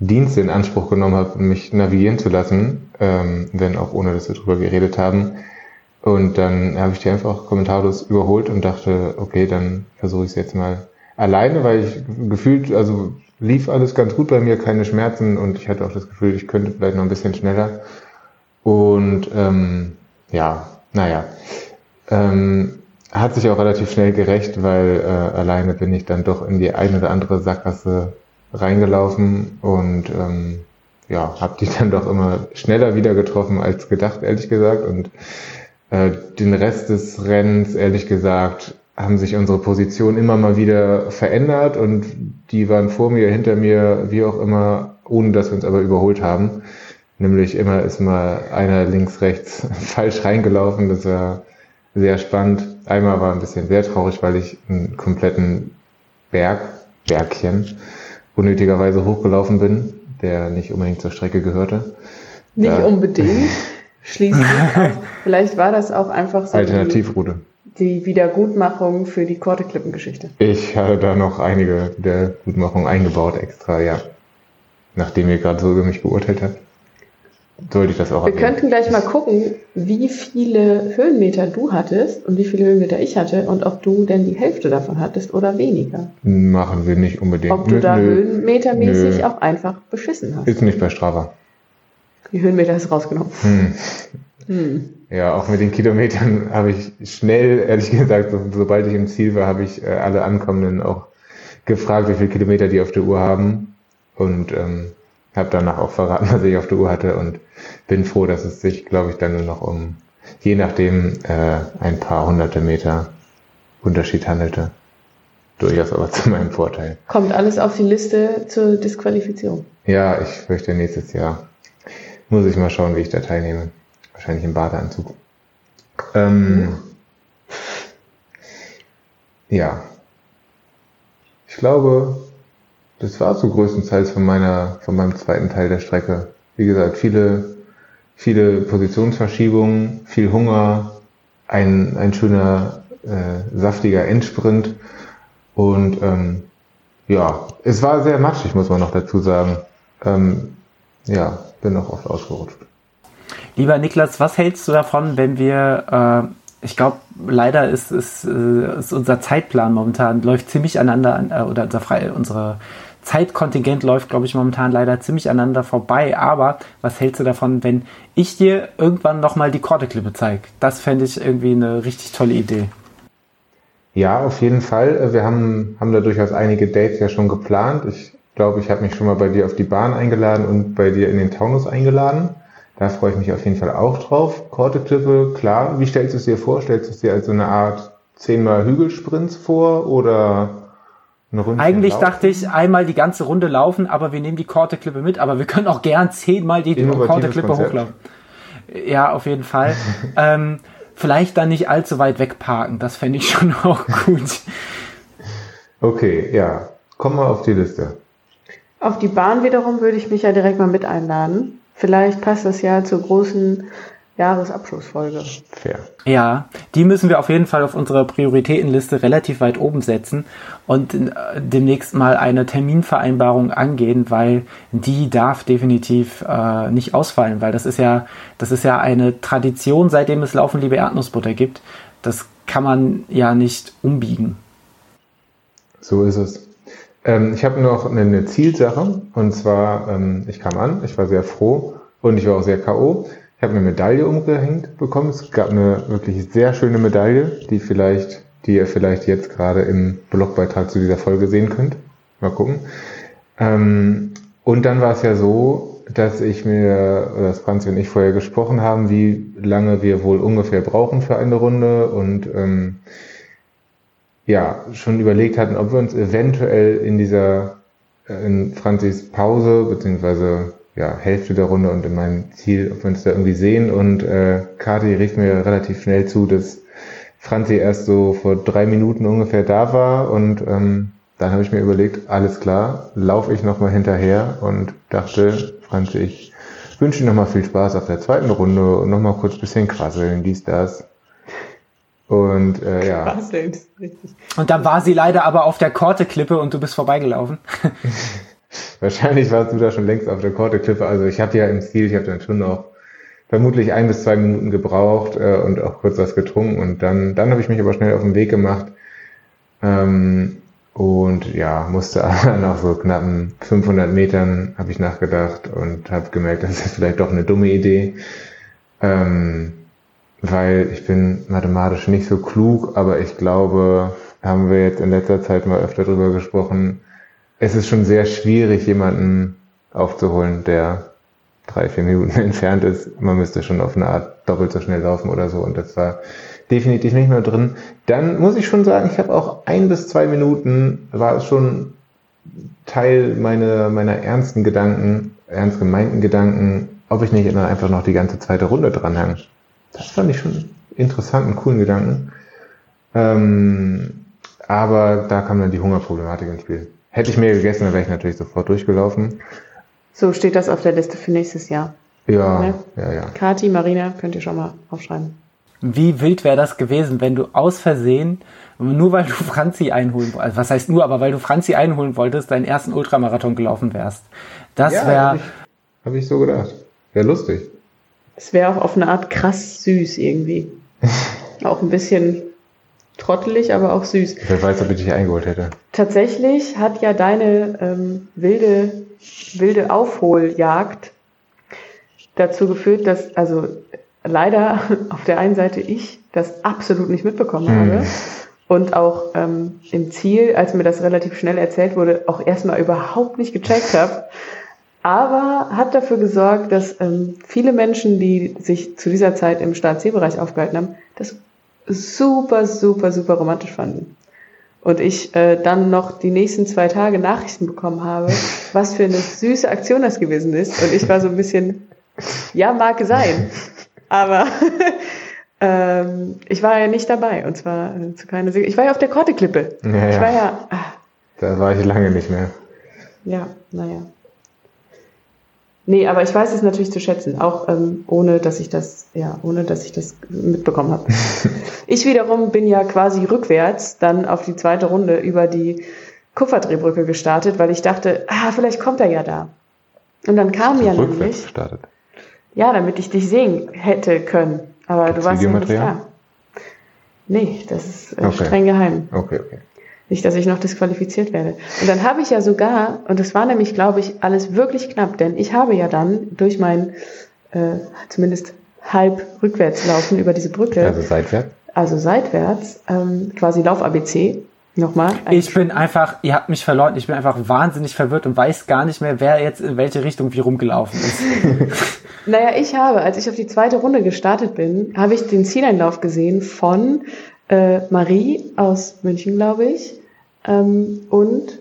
Dienste in Anspruch genommen habe, mich navigieren zu lassen, ähm, wenn auch ohne, dass wir drüber geredet haben. Und dann habe ich die einfach kommentarlos überholt und dachte, okay, dann versuche ich es jetzt mal alleine, weil ich gefühlt, also lief alles ganz gut bei mir, keine Schmerzen und ich hatte auch das Gefühl, ich könnte vielleicht noch ein bisschen schneller. Und ähm, ja, naja, ähm, hat sich auch relativ schnell gerecht, weil äh, alleine bin ich dann doch in die eine oder andere Sackgasse reingelaufen und ähm, ja, habe die dann doch immer schneller wieder getroffen als gedacht, ehrlich gesagt. Und äh, den Rest des Rennens, ehrlich gesagt, haben sich unsere Positionen immer mal wieder verändert und die waren vor mir, hinter mir, wie auch immer, ohne dass wir uns aber überholt haben. Nämlich immer ist mal einer links, rechts falsch reingelaufen. Das war sehr spannend. Einmal war ein bisschen sehr traurig, weil ich einen kompletten Berg, Bergchen, unnötigerweise hochgelaufen bin, der nicht unbedingt zur Strecke gehörte. Nicht da, unbedingt. Schließlich. Vielleicht war das auch einfach so. Alternativroute die Wiedergutmachung für die Korteklippengeschichte. Ich habe da noch einige Wiedergutmachungen eingebaut extra, ja. Nachdem ihr gerade so über mich beurteilt habt. Sollte ich das auch Wir erwähnen. könnten gleich mal gucken, wie viele Höhenmeter du hattest und wie viele Höhenmeter ich hatte und ob du denn die Hälfte davon hattest oder weniger. Machen wir nicht unbedingt. Ob du da nö, höhenmetermäßig nö. auch einfach beschissen hast. Ist nicht bei Strava. Die Höhenmeter hast du rausgenommen. Hm. Hm. Ja, auch mit den Kilometern habe ich schnell, ehrlich gesagt, so, sobald ich im Ziel war, habe ich äh, alle Ankommenden auch gefragt, wie viele Kilometer die auf der Uhr haben und ähm, habe danach auch verraten, was ich auf der Uhr hatte und bin froh, dass es sich, glaube ich, dann nur noch um je nachdem äh, ein paar hunderte Meter Unterschied handelte. Durchaus aber zu meinem Vorteil. Kommt alles auf die Liste zur Disqualifizierung? Ja, ich fürchte nächstes Jahr. Muss ich mal schauen, wie ich da teilnehme. Wahrscheinlich im Badeanzug. Ähm, ja. Ich glaube, das war so größtenteils von meiner, von meinem zweiten Teil der Strecke. Wie gesagt, viele, viele Positionsverschiebungen, viel Hunger, ein, ein schöner, äh, saftiger Endsprint und ähm, ja, es war sehr matschig, muss man noch dazu sagen. Ähm, ja, bin noch oft ausgerutscht. Lieber Niklas, was hältst du davon, wenn wir, äh, ich glaube, leider ist, ist, äh, ist, unser Zeitplan momentan, läuft ziemlich aneinander, äh, oder unser Frei, unsere Zeitkontingent läuft, glaube ich, momentan leider ziemlich aneinander vorbei. Aber was hältst du davon, wenn ich dir irgendwann nochmal die Korteklippe zeige? Das fände ich irgendwie eine richtig tolle Idee. Ja, auf jeden Fall. Wir haben, haben da durchaus einige Dates ja schon geplant. Ich glaube, ich habe mich schon mal bei dir auf die Bahn eingeladen und bei dir in den Taunus eingeladen. Da freue ich mich auf jeden Fall auch drauf. Korteklippe, klar. Wie stellst du es dir vor? Stellst du es dir als so eine Art zehnmal Hügelsprints vor oder? Eigentlich laufen? dachte ich einmal die ganze Runde laufen, aber wir nehmen die Korteklippe mit, aber wir können auch gern zehnmal die Korteklippe hochlaufen. Ja, auf jeden Fall. ähm, vielleicht dann nicht allzu weit wegparken, das fände ich schon auch gut. Okay, ja. Komm mal auf die Liste. Auf die Bahn wiederum würde ich mich ja direkt mal mit einladen. Vielleicht passt das ja zur großen Jahresabschlussfolge. Fair. Ja, die müssen wir auf jeden Fall auf unserer Prioritätenliste relativ weit oben setzen und äh, demnächst mal eine Terminvereinbarung angehen, weil die darf definitiv äh, nicht ausfallen, weil das ist ja, das ist ja eine Tradition, seitdem es Laufen liebe Erdnussbutter gibt. Das kann man ja nicht umbiegen. So ist es. Ähm, ich habe noch eine, eine, Zielsache und zwar, ähm, ich kam an, ich war sehr froh und ich war auch sehr K.O. Ich habe eine Medaille umgehängt bekommen. Es gab eine wirklich sehr schöne Medaille, die vielleicht, die ihr vielleicht jetzt gerade im Blogbeitrag zu dieser Folge sehen könnt. Mal gucken. Ähm, und dann war es ja so, dass ich mir, dass Franzi und ich vorher gesprochen haben, wie lange wir wohl ungefähr brauchen für eine Runde und ähm, ja, schon überlegt hatten, ob wir uns eventuell in dieser, äh, in Franzis Pause, beziehungsweise ja, Hälfte der Runde und in meinem Ziel, ob wir uns da irgendwie sehen. Und äh, Kati rief mir relativ schnell zu, dass Franzi erst so vor drei Minuten ungefähr da war und ähm, dann habe ich mir überlegt, alles klar, laufe ich nochmal hinterher und dachte, Franzi, ich wünsche dir nochmal viel Spaß auf der zweiten Runde und nochmal kurz ein bisschen quasseln, dies, das. Und äh, ja. Quasseln, richtig. Und dann war sie leider aber auf der Korteklippe und du bist vorbeigelaufen. Wahrscheinlich warst du da schon längst auf der Korteklippe. Also ich habe ja im Ziel, ich habe dann schon noch vermutlich ein bis zwei Minuten gebraucht äh, und auch kurz was getrunken und dann, dann habe ich mich aber schnell auf den Weg gemacht. Ähm, und ja, musste aber nach so knappen 500 Metern habe ich nachgedacht und habe gemerkt, das ist vielleicht doch eine dumme Idee, ähm, weil ich bin mathematisch nicht so klug, aber ich glaube, haben wir jetzt in letzter Zeit mal öfter drüber gesprochen, es ist schon sehr schwierig, jemanden aufzuholen, der drei, vier Minuten entfernt ist. Man müsste schon auf eine Art doppelt so schnell laufen oder so und das war definitiv nicht mehr drin. Dann muss ich schon sagen, ich habe auch ein bis zwei Minuten, war es schon Teil meiner, meiner ernsten Gedanken, ernst gemeinten Gedanken, ob ich nicht einfach noch die ganze zweite Runde dranhänge. Das fand ich schon interessant, einen coolen Gedanken. Ähm, aber da kam dann die Hungerproblematik ins Spiel. Hätte ich mehr gegessen, dann wäre ich natürlich sofort durchgelaufen. So steht das auf der Liste für nächstes Jahr. Ja, ne? ja, ja. Kati, Marina, könnt ihr schon mal aufschreiben. Wie wild wäre das gewesen, wenn du aus Versehen, nur weil du Franzi einholen wolltest, also was heißt nur, aber weil du Franzi einholen wolltest, deinen ersten Ultramarathon gelaufen wärst. Das ja, wäre. Habe ich, hab ich so gedacht. Wäre lustig. Es wäre auch auf eine Art krass süß irgendwie. auch ein bisschen trottelig, aber auch süß. Wer weiß, ob ich dich eingeholt hätte. Tatsächlich hat ja deine ähm, wilde, wilde Aufholjagd dazu geführt, dass, also leider auf der einen Seite ich das absolut nicht mitbekommen hm. habe und auch ähm, im Ziel, als mir das relativ schnell erzählt wurde, auch erstmal überhaupt nicht gecheckt habe. Aber hat dafür gesorgt, dass ähm, viele Menschen, die sich zu dieser Zeit im Start-C-Bereich aufgehalten haben, das super, super, super romantisch fanden. Und ich äh, dann noch die nächsten zwei Tage Nachrichten bekommen habe, was für eine süße Aktion das gewesen ist. Und ich war so ein bisschen, ja, mag sein. Aber ähm, ich war ja nicht dabei. Und zwar äh, zu keiner Ich war ja auf der Korteklippe. Ja, ja. Ich war ja. Ah. Da war ich lange nicht mehr. Ja, naja. Nee, aber ich weiß es natürlich zu schätzen, auch ähm, ohne dass ich das, ja, ohne dass ich das mitbekommen habe. ich wiederum bin ja quasi rückwärts dann auf die zweite Runde über die Kupferdrehbrücke gestartet, weil ich dachte, ah, vielleicht kommt er ja da. Und dann kam ja rückwärts nämlich. Gestartet. Ja, damit ich dich sehen hätte können. Aber du warst ja nicht da. Nee, das ist äh, okay. streng geheim. Okay, okay. Nicht, dass ich noch disqualifiziert werde. Und dann habe ich ja sogar, und das war nämlich, glaube ich, alles wirklich knapp, denn ich habe ja dann durch mein äh, zumindest halb rückwärts laufen über diese Brücke. Also seitwärts? Also seitwärts, ähm, quasi Lauf-ABC. Nochmal. Ich bin einfach, ihr habt mich verloren, ich bin einfach wahnsinnig verwirrt und weiß gar nicht mehr, wer jetzt in welche Richtung wie rumgelaufen ist. naja, ich habe, als ich auf die zweite Runde gestartet bin, habe ich den Zieleinlauf gesehen von äh, Marie aus München, glaube ich, ähm, und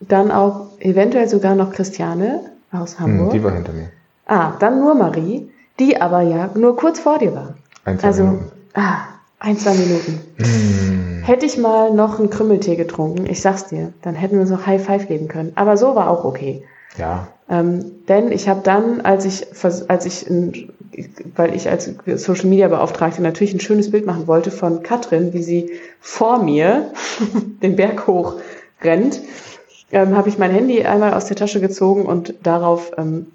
dann auch eventuell sogar noch Christiane aus hm, Hamburg. die war hinter mir. Ah, dann nur Marie, die aber ja nur kurz vor dir war. Ein, zwei also, Minuten. Ah, ein, zwei Minuten. Mm. Hätte ich mal noch einen Krümmeltee getrunken, ich sag's dir, dann hätten wir uns noch High Five geben können. Aber so war auch okay. Ja. Ähm, denn ich habe dann, als ich, als ich, weil ich als Social Media Beauftragte natürlich ein schönes Bild machen wollte von Katrin, wie sie vor mir den Berg hoch rennt, ähm, habe ich mein Handy einmal aus der Tasche gezogen und darauf ähm,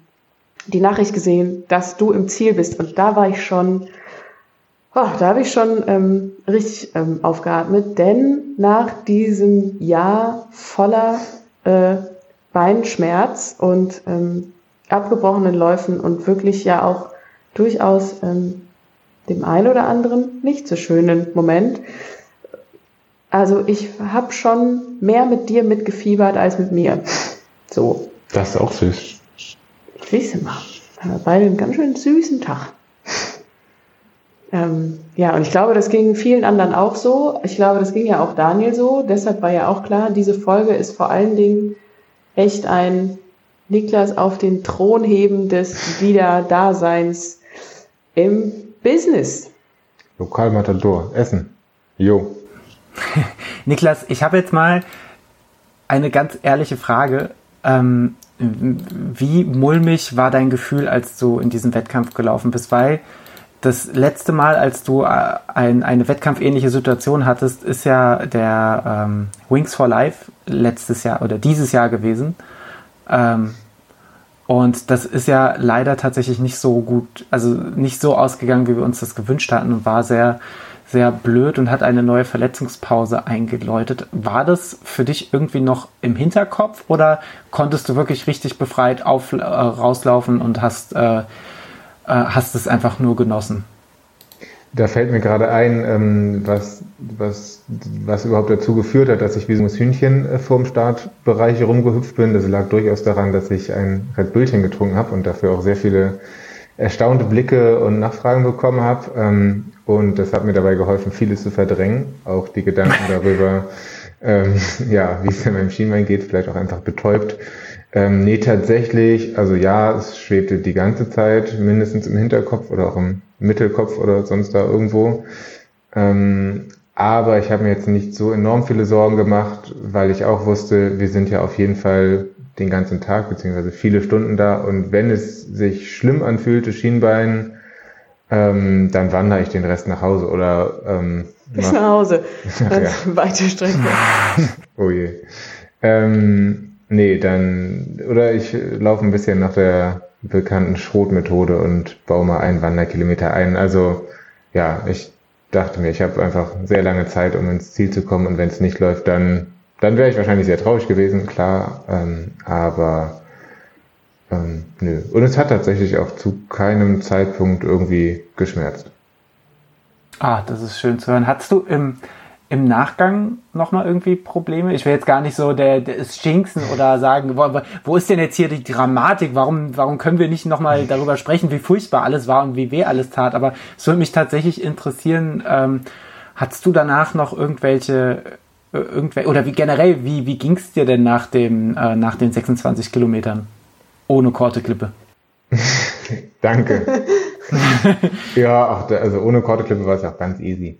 die Nachricht gesehen, dass du im Ziel bist. Und da war ich schon, oh, da habe ich schon ähm, richtig ähm, aufgeatmet, denn nach diesem Jahr voller äh, Beinschmerz und ähm, abgebrochenen Läufen und wirklich ja auch durchaus ähm, dem einen oder anderen nicht so schönen Moment. Also ich habe schon mehr mit dir mitgefiebert als mit mir. So. Das ist auch süß. Siehst du mal. Haben wir beide einen ganz schön süßen Tag. Ähm, ja, und ich glaube, das ging vielen anderen auch so. Ich glaube, das ging ja auch Daniel so. Deshalb war ja auch klar, diese Folge ist vor allen Dingen echt ein Niklas auf den Thron heben des Wiederdaseins im Business. Lokalmatador, Essen. Jo. Niklas, ich habe jetzt mal eine ganz ehrliche Frage. Ähm, wie mulmig war dein Gefühl, als du in diesem Wettkampf gelaufen bist? Weil das letzte Mal, als du äh, ein, eine wettkampfähnliche Situation hattest, ist ja der ähm, Wings for Life letztes Jahr oder dieses Jahr gewesen. Ähm, und das ist ja leider tatsächlich nicht so gut, also nicht so ausgegangen, wie wir uns das gewünscht hatten und war sehr, sehr blöd und hat eine neue Verletzungspause eingeläutet. War das für dich irgendwie noch im Hinterkopf oder konntest du wirklich richtig befreit auf, äh, rauslaufen und hast, äh, äh, hast es einfach nur genossen? Da fällt mir gerade ein, ähm, was, was, was überhaupt dazu geführt hat, dass ich wie so ein Hühnchen äh, vorm Startbereich rumgehüpft bin. Das lag durchaus daran, dass ich ein Red Bullchen getrunken habe und dafür auch sehr viele erstaunte Blicke und Nachfragen bekommen habe. Ähm, und das hat mir dabei geholfen, vieles zu verdrängen. Auch die Gedanken darüber, ähm, ja, wie es in meinem Schienbein geht, vielleicht auch einfach betäubt. Ähm, nee, tatsächlich, also ja, es schwebte die ganze Zeit mindestens im Hinterkopf oder auch im Mittelkopf oder sonst da irgendwo. Ähm, aber ich habe mir jetzt nicht so enorm viele Sorgen gemacht, weil ich auch wusste, wir sind ja auf jeden Fall den ganzen Tag beziehungsweise viele Stunden da und wenn es sich schlimm anfühlte, Schienbein, ähm, dann wandere ich den Rest nach Hause oder ähm, bis nach Hause. Ganz ja. weite Strecke. oh je. Ähm, nee, dann oder ich laufe ein bisschen nach der bekannten Schrotmethode und baue mal einen Wanderkilometer ein. Also ja, ich dachte mir, ich habe einfach sehr lange Zeit, um ins Ziel zu kommen und wenn es nicht läuft, dann, dann wäre ich wahrscheinlich sehr traurig gewesen, klar, ähm, aber ähm, nö. Und es hat tatsächlich auch zu keinem Zeitpunkt irgendwie geschmerzt. Ah, das ist schön zu hören. Hattest du im, im Nachgang nochmal irgendwie Probleme? Ich will jetzt gar nicht so der, der Schinksen oder sagen, wo, wo ist denn jetzt hier die Dramatik? Warum, warum können wir nicht nochmal darüber sprechen, wie furchtbar alles war und wie weh alles tat? Aber es würde mich tatsächlich interessieren, ähm, hattest du danach noch irgendwelche, äh, irgendwelche oder wie generell, wie, wie ging es dir denn nach, dem, äh, nach den 26 Kilometern ohne Korteklippe? Danke. ja, ach, also ohne Korteklippe war es ja auch ganz easy.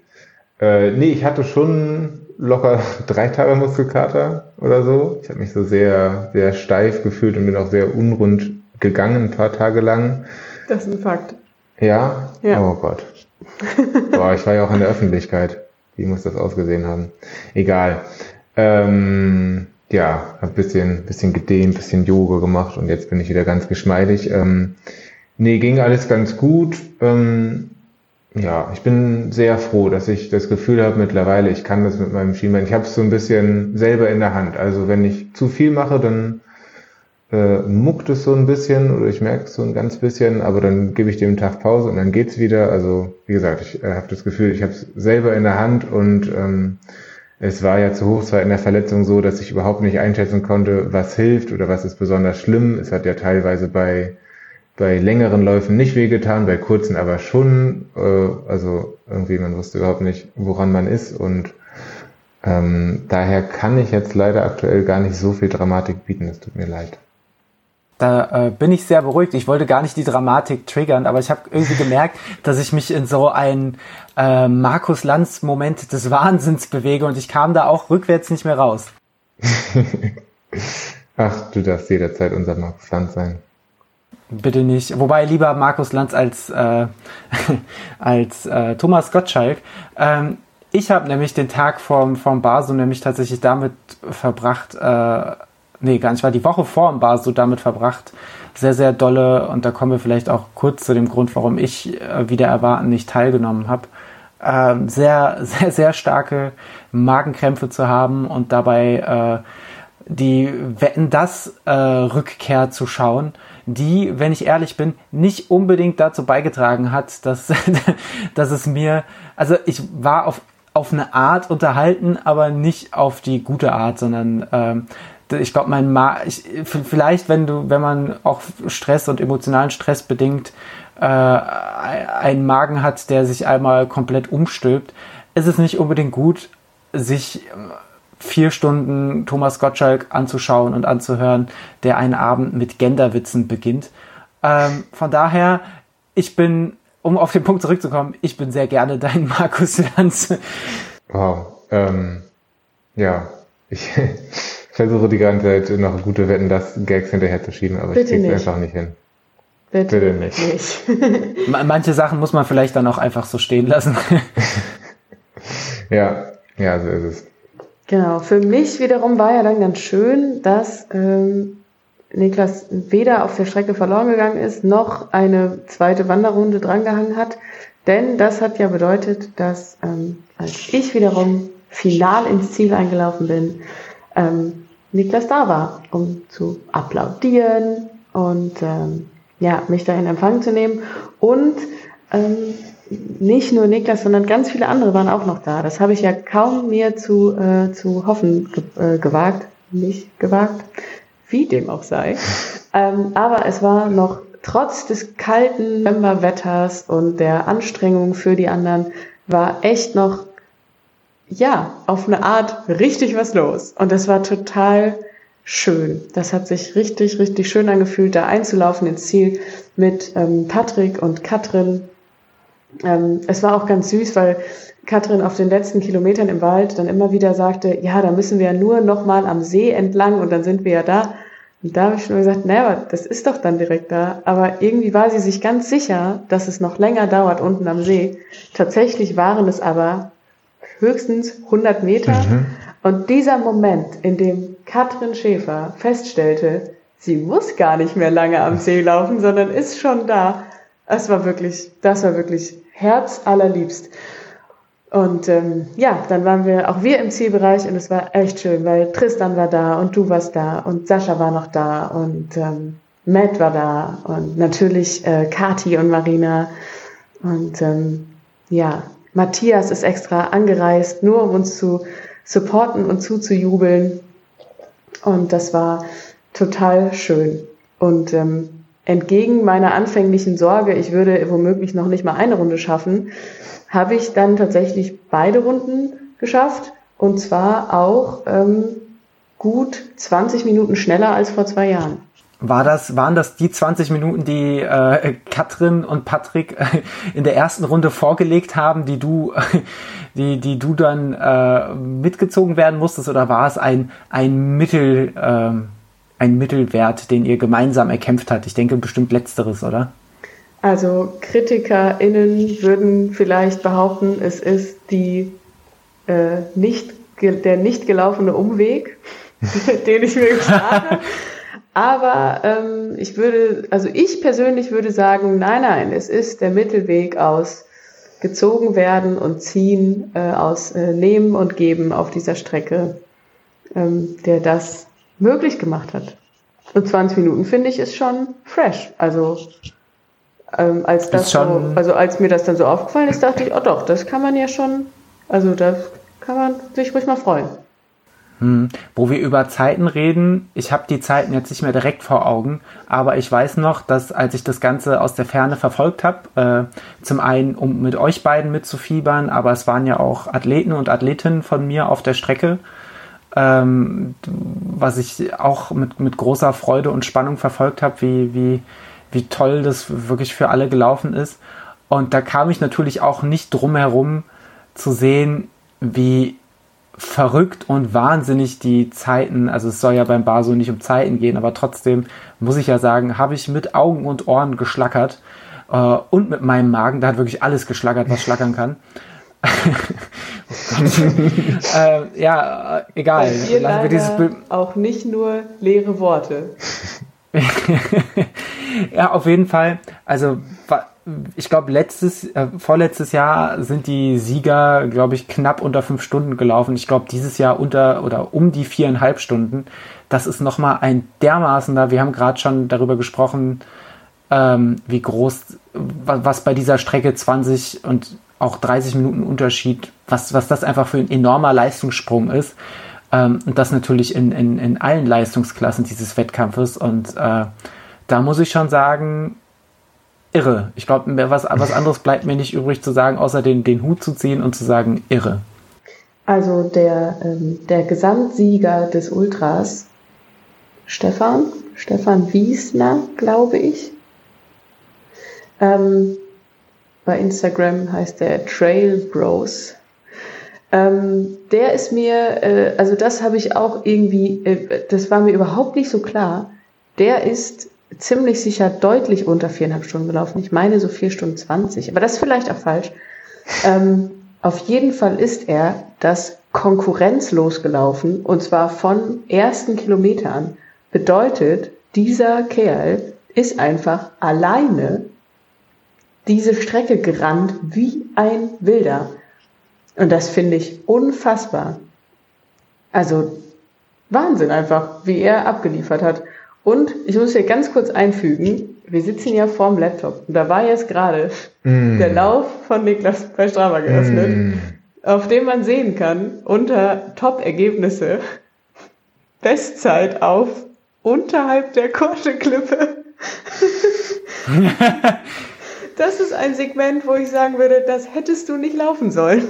Äh, nee, ich hatte schon locker drei Tage Muskelkater oder so. Ich habe mich so sehr, sehr steif gefühlt und bin auch sehr unrund gegangen ein paar Tage lang. Das ist ein Fakt. Ja? ja. Oh Gott. Boah, ich war ja auch in der Öffentlichkeit. Wie muss das ausgesehen haben? Egal. Ähm, ja, hab bisschen, bisschen gedehnt, bisschen Yoga gemacht und jetzt bin ich wieder ganz geschmeidig. Ähm, nee, ging alles ganz gut. Ähm, ja, ich bin sehr froh, dass ich das Gefühl habe mittlerweile, ich kann das mit meinem Schienbein. Ich habe es so ein bisschen selber in der Hand. Also wenn ich zu viel mache, dann äh, muckt es so ein bisschen oder ich merke es so ein ganz bisschen, aber dann gebe ich dem Tag Pause und dann geht's wieder. Also wie gesagt, ich äh, habe das Gefühl, ich habe es selber in der Hand und ähm, es war ja zu Hochzeit in der Verletzung so, dass ich überhaupt nicht einschätzen konnte, was hilft oder was ist besonders schlimm. Es hat ja teilweise bei bei längeren Läufen nicht wehgetan, bei kurzen aber schon. Äh, also irgendwie, man wusste überhaupt nicht, woran man ist. Und ähm, daher kann ich jetzt leider aktuell gar nicht so viel Dramatik bieten. Es tut mir leid. Da äh, bin ich sehr beruhigt. Ich wollte gar nicht die Dramatik triggern, aber ich habe irgendwie gemerkt, dass ich mich in so einen äh, Markus Lanz-Moment des Wahnsinns bewege und ich kam da auch rückwärts nicht mehr raus. Ach, du darfst jederzeit unser Markus Lanz sein. Bitte nicht. Wobei lieber Markus Lanz als, äh, als äh, Thomas Gottschalk. Ähm, ich habe nämlich den Tag vorm, vorm Baso nämlich tatsächlich damit verbracht, äh, nee, gar nicht, war die Woche vor dem Baso damit verbracht, sehr, sehr dolle, und da kommen wir vielleicht auch kurz zu dem Grund, warum ich äh, wieder erwarten nicht teilgenommen habe, äh, sehr, sehr, sehr starke Magenkrämpfe zu haben und dabei äh, die Wetten das äh, Rückkehr zu schauen die, wenn ich ehrlich bin, nicht unbedingt dazu beigetragen hat, dass, dass es mir, also ich war auf, auf eine Art unterhalten, aber nicht auf die gute Art, sondern ähm, ich glaube, mein Ma ich, vielleicht, wenn du, wenn man auch Stress und emotionalen Stress bedingt äh, einen Magen hat, der sich einmal komplett umstülpt, ist es nicht unbedingt gut, sich vier Stunden Thomas Gottschalk anzuschauen und anzuhören, der einen Abend mit Genderwitzen beginnt. Ähm, von daher, ich bin, um auf den Punkt zurückzukommen, ich bin sehr gerne dein Markus Lanz. Wow. Ähm, ja, ich versuche die ganze Zeit noch gute Wetten, das Gags hinterher zu schieben, aber Bitte ich kriege einfach nicht hin. Bitte, Bitte nicht. nicht. Manche Sachen muss man vielleicht dann auch einfach so stehen lassen. ja, ja, so ist es. Genau, für mich wiederum war ja dann ganz schön, dass ähm, Niklas weder auf der Strecke verloren gegangen ist, noch eine zweite Wanderrunde drangehangen hat. Denn das hat ja bedeutet, dass ähm, als ich wiederum final ins Ziel eingelaufen bin, ähm, Niklas da war, um zu applaudieren und ähm, ja, mich da in Empfang zu nehmen. Und ähm, nicht nur Niklas, sondern ganz viele andere waren auch noch da. Das habe ich ja kaum mir zu, äh, zu hoffen ge äh, gewagt. Nicht gewagt, wie dem auch sei. Ähm, aber es war noch trotz des kalten Novemberwetters und der Anstrengung für die anderen, war echt noch, ja, auf eine Art richtig was los. Und das war total schön. Das hat sich richtig, richtig schön angefühlt, da einzulaufen ins Ziel mit ähm, Patrick und Katrin. Ähm, es war auch ganz süß, weil Katrin auf den letzten Kilometern im Wald dann immer wieder sagte, ja, da müssen wir ja nur noch mal am See entlang und dann sind wir ja da. Und da habe ich schon gesagt, naja, das ist doch dann direkt da. Aber irgendwie war sie sich ganz sicher, dass es noch länger dauert unten am See. Tatsächlich waren es aber höchstens 100 Meter. Mhm. Und dieser Moment, in dem Katrin Schäfer feststellte, sie muss gar nicht mehr lange am See laufen, sondern ist schon da, das war wirklich, das war wirklich herzallerliebst. Und ähm, ja, dann waren wir auch wir im Zielbereich und es war echt schön, weil Tristan war da und du warst da und Sascha war noch da und ähm, Matt war da und natürlich äh, Kati und Marina. Und ähm, ja, Matthias ist extra angereist, nur um uns zu supporten und zuzujubeln. Und das war total schön. Und ähm, entgegen meiner anfänglichen Sorge, ich würde womöglich noch nicht mal eine Runde schaffen, habe ich dann tatsächlich beide Runden geschafft und zwar auch ähm, gut 20 Minuten schneller als vor zwei Jahren. War das, waren das die 20 Minuten, die äh, Katrin und Patrick äh, in der ersten Runde vorgelegt haben, die du, äh, die, die du dann äh, mitgezogen werden musstest, oder war es ein, ein Mittel, äh, ein Mittelwert, den ihr gemeinsam erkämpft habt? Ich denke bestimmt letzteres, oder? Also KritikerInnen würden vielleicht behaupten, es ist die, äh, nicht, der nicht gelaufene Umweg, den ich mir gespart habe. Aber ähm, ich würde, also ich persönlich würde sagen, nein, nein, es ist der Mittelweg aus gezogen werden und ziehen, äh, aus äh, nehmen und geben auf dieser Strecke, ähm, der das möglich gemacht hat. Und 20 Minuten finde ich ist schon fresh. Also ähm, als das so, also als mir das dann so aufgefallen ist, dachte ich, oh doch, das kann man ja schon, also das kann man sich ruhig mal freuen. Hm. Wo wir über Zeiten reden, ich habe die Zeiten jetzt nicht mehr direkt vor Augen, aber ich weiß noch, dass als ich das Ganze aus der Ferne verfolgt habe, äh, zum einen um mit euch beiden mitzufiebern, aber es waren ja auch Athleten und Athletinnen von mir auf der Strecke, ähm, was ich auch mit, mit großer Freude und Spannung verfolgt habe, wie, wie wie toll das wirklich für alle gelaufen ist. Und da kam ich natürlich auch nicht drum herum zu sehen, wie verrückt und wahnsinnig die Zeiten, also es soll ja beim Baso nicht um Zeiten gehen, aber trotzdem muss ich ja sagen, habe ich mit Augen und Ohren geschlackert äh, und mit meinem Magen, da hat wirklich alles geschlackert, was schlackern kann. äh, ja, egal. Lassen wir dieses Bild auch nicht nur leere Worte. ja, auf jeden Fall. Also ich glaube, letztes, äh, vorletztes Jahr sind die Sieger, glaube ich, knapp unter fünf Stunden gelaufen. Ich glaube, dieses Jahr unter oder um die viereinhalb Stunden. Das ist nochmal ein dermaßener, wir haben gerade schon darüber gesprochen, ähm, wie groß, was bei dieser Strecke 20 und auch 30 Minuten Unterschied, was, was das einfach für ein enormer Leistungssprung ist. Ähm, und das natürlich in, in, in allen Leistungsklassen dieses Wettkampfes. Und äh, da muss ich schon sagen, irre. Ich glaube, was, was anderes bleibt mir nicht übrig zu sagen, außer den, den Hut zu ziehen und zu sagen, irre. Also der, ähm, der Gesamtsieger des Ultras, Stefan, Stefan Wiesner, glaube ich. Ähm, bei Instagram heißt er Trail Bros. Ähm, der ist mir, äh, also das habe ich auch irgendwie, äh, das war mir überhaupt nicht so klar. Der ist ziemlich sicher deutlich unter viereinhalb Stunden gelaufen. Ich meine so vier Stunden zwanzig, aber das ist vielleicht auch falsch. Ähm, auf jeden Fall ist er das konkurrenzlos gelaufen und zwar von ersten Kilometer an. Bedeutet, dieser Kerl ist einfach alleine diese Strecke gerannt wie ein Wilder. Und das finde ich unfassbar. Also Wahnsinn einfach, wie er abgeliefert hat. Und ich muss hier ganz kurz einfügen, wir sitzen ja vorm Laptop und da war jetzt gerade mm. der Lauf von Niklas bei Strava geöffnet, mm. auf dem man sehen kann, unter Top-Ergebnisse, Bestzeit auf unterhalb der Korte-Klippe. das ist ein Segment, wo ich sagen würde, das hättest du nicht laufen sollen.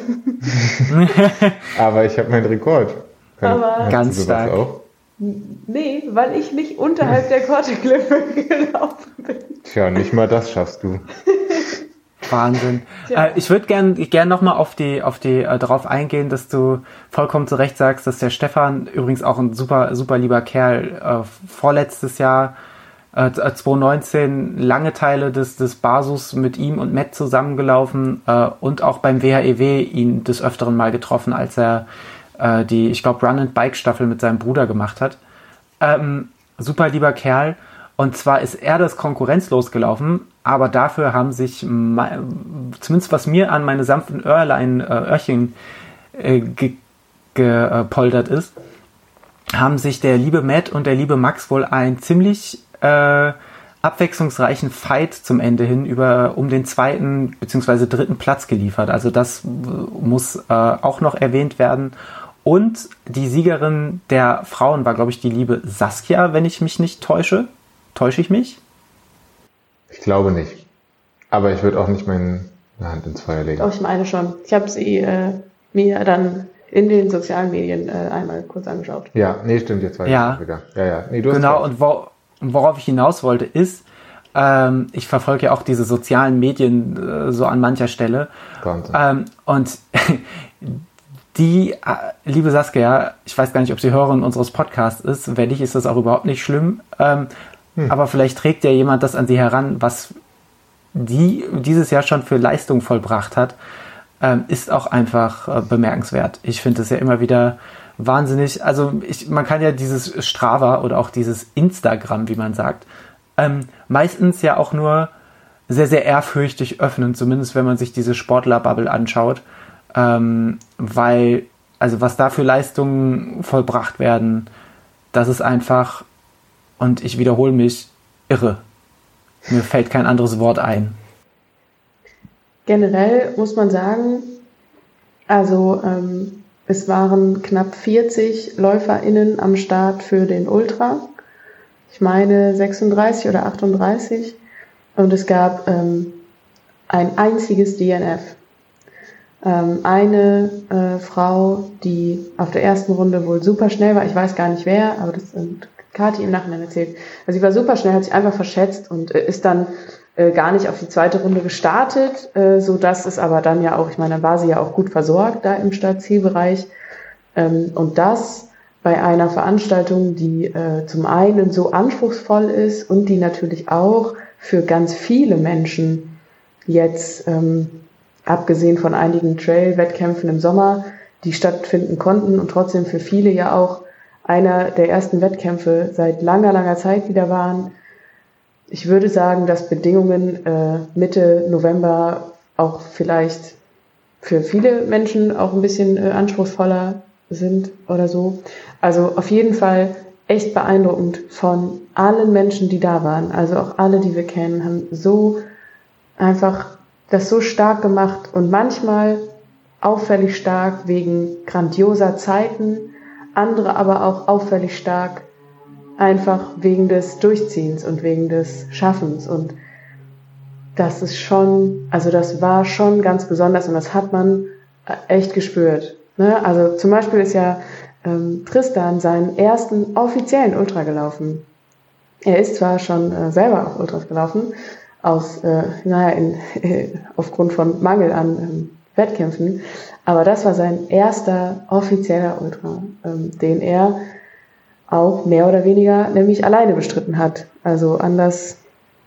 Aber ich habe meinen Rekord. Kann, Aber ganz stark. Auch? Nee, weil ich nicht unterhalb der Korteklippe gelaufen bin. Tja, nicht mal das schaffst du. Wahnsinn. Äh, ich würde gern, gern nochmal auf die, auf die, äh, darauf eingehen, dass du vollkommen zu Recht sagst, dass der Stefan übrigens auch ein super, super lieber Kerl, äh, vorletztes Jahr, äh, 2019, lange Teile des, des Basus mit ihm und Matt zusammengelaufen, äh, und auch beim WHEW e ihn des Öfteren mal getroffen, als er äh, die, ich glaube, Run and Bike Staffel mit seinem Bruder gemacht hat. Ähm, super lieber Kerl. Und zwar ist er das konkurrenzlos gelaufen, aber dafür haben sich, zumindest was mir an meine sanften Öhrlein, äh, Öhrchen äh, gepoltert ist, haben sich der liebe Matt und der liebe Max wohl einen ziemlich äh, abwechslungsreichen Fight zum Ende hin über um den zweiten bzw. dritten Platz geliefert. Also das muss äh, auch noch erwähnt werden. Und die Siegerin der Frauen war, glaube ich, die liebe Saskia, wenn ich mich nicht täusche. Täusche ich mich? Ich glaube nicht. Aber ich würde auch nicht meine Hand ins Feuer legen. Doch, ich meine schon. Ich habe sie äh, mir dann in den sozialen Medien äh, einmal kurz angeschaut. Ja, nee, stimmt, jetzt ja. ich wieder. Ja, ja. Nee, du genau, und wo, worauf ich hinaus wollte, ist, ähm, ich verfolge ja auch diese sozialen Medien äh, so an mancher Stelle. Ähm, und die, äh, liebe Saskia, ich weiß gar nicht, ob sie Hörerin unseres Podcasts ist, wenn nicht, ist das auch überhaupt nicht schlimm. Ähm, hm. Aber vielleicht trägt ja jemand das an sie heran, was die dieses Jahr schon für Leistung vollbracht hat, ähm, ist auch einfach äh, bemerkenswert. Ich finde es ja immer wieder wahnsinnig. Also ich, man kann ja dieses Strava oder auch dieses Instagram, wie man sagt, ähm, meistens ja auch nur sehr, sehr ehrfürchtig öffnen, zumindest wenn man sich diese Sportler-Bubble anschaut ähm, weil, also was da für Leistungen vollbracht werden, das ist einfach, und ich wiederhole mich, irre. Mir fällt kein anderes Wort ein. Generell muss man sagen, also ähm, es waren knapp 40 LäuferInnen am Start für den Ultra. Ich meine 36 oder 38. Und es gab ähm, ein einziges DNF ähm, eine äh, Frau, die auf der ersten Runde wohl super schnell war, ich weiß gar nicht wer, aber das sind Kathi im Nachhinein erzählt. Also sie war super schnell, hat sich einfach verschätzt und äh, ist dann äh, gar nicht auf die zweite Runde gestartet, äh, so dass es aber dann ja auch, ich meine, dann war sie ja auch gut versorgt da im Startzielbereich. Ähm, und das bei einer Veranstaltung, die äh, zum einen so anspruchsvoll ist und die natürlich auch für ganz viele Menschen jetzt ähm, abgesehen von einigen Trail-Wettkämpfen im Sommer, die stattfinden konnten und trotzdem für viele ja auch einer der ersten Wettkämpfe seit langer, langer Zeit wieder waren. Ich würde sagen, dass Bedingungen äh, Mitte November auch vielleicht für viele Menschen auch ein bisschen äh, anspruchsvoller sind oder so. Also auf jeden Fall echt beeindruckend von allen Menschen, die da waren. Also auch alle, die wir kennen, haben so einfach das so stark gemacht und manchmal auffällig stark wegen grandioser Zeiten, andere aber auch auffällig stark einfach wegen des Durchziehens und wegen des Schaffens und das ist schon, also das war schon ganz besonders und das hat man echt gespürt. Ne? Also zum Beispiel ist ja ähm, Tristan seinen ersten offiziellen Ultra gelaufen. Er ist zwar schon äh, selber auch Ultras gelaufen, aus, äh, naja, in, äh, aufgrund von Mangel an ähm, Wettkämpfen. Aber das war sein erster offizieller Ultra, ähm, den er auch mehr oder weniger nämlich alleine bestritten hat. Also anders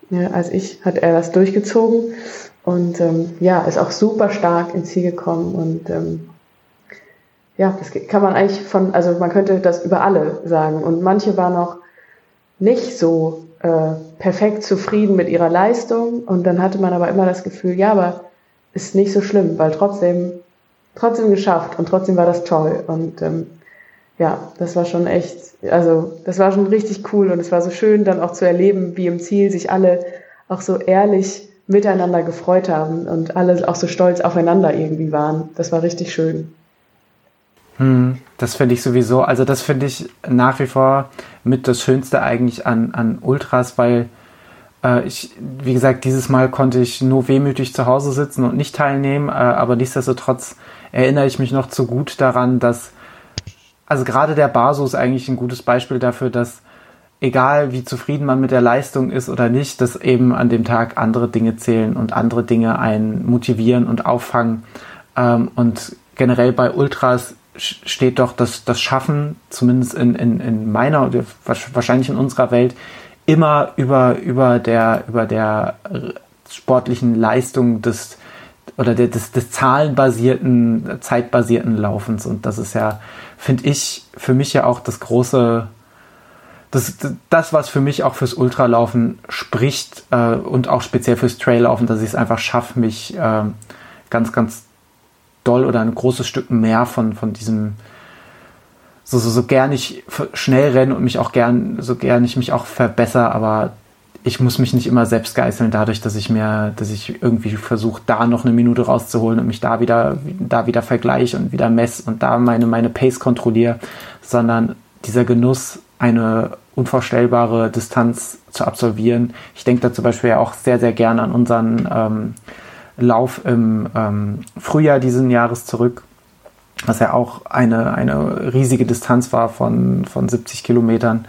ja, als ich hat er das durchgezogen. Und ähm, ja, ist auch super stark ins Ziel gekommen und ähm, ja, das kann man eigentlich von, also man könnte das über alle sagen. Und manche waren noch nicht so äh, perfekt zufrieden mit ihrer Leistung. Und dann hatte man aber immer das Gefühl, ja, aber ist nicht so schlimm, weil trotzdem, trotzdem geschafft und trotzdem war das toll. Und ähm, ja, das war schon echt, also das war schon richtig cool und es war so schön dann auch zu erleben, wie im Ziel sich alle auch so ehrlich miteinander gefreut haben und alle auch so stolz aufeinander irgendwie waren. Das war richtig schön. Hm, das finde ich sowieso, also das finde ich nach wie vor mit das Schönste eigentlich an, an Ultras, weil äh, ich, wie gesagt, dieses Mal konnte ich nur wehmütig zu Hause sitzen und nicht teilnehmen, äh, aber nichtsdestotrotz erinnere ich mich noch zu gut daran, dass also gerade der Baso ist eigentlich ein gutes Beispiel dafür, dass egal wie zufrieden man mit der Leistung ist oder nicht, dass eben an dem Tag andere Dinge zählen und andere Dinge einen motivieren und auffangen. Ähm, und generell bei Ultras steht doch das, das Schaffen, zumindest in, in, in meiner, wahrscheinlich in unserer Welt, immer über, über, der, über der sportlichen Leistung des, oder des, des zahlenbasierten, zeitbasierten Laufens. Und das ist ja, finde ich, für mich ja auch das große, das, das, was für mich auch fürs Ultralaufen spricht äh, und auch speziell fürs Traillaufen, dass ich es einfach schaffe, mich äh, ganz, ganz doll oder ein großes Stück mehr von, von diesem, so, so, so gern ich schnell renne und mich auch gern, so gern ich mich auch verbessere, aber ich muss mich nicht immer selbst geißeln dadurch, dass ich mir, dass ich irgendwie versuche, da noch eine Minute rauszuholen und mich da wieder, da wieder vergleiche und wieder messe und da meine, meine Pace kontrolliere, sondern dieser Genuss, eine unvorstellbare Distanz zu absolvieren. Ich denke da zum Beispiel ja auch sehr, sehr gerne an unseren ähm, Lauf im ähm, Frühjahr diesen Jahres zurück, was ja auch eine, eine riesige Distanz war von, von 70 Kilometern.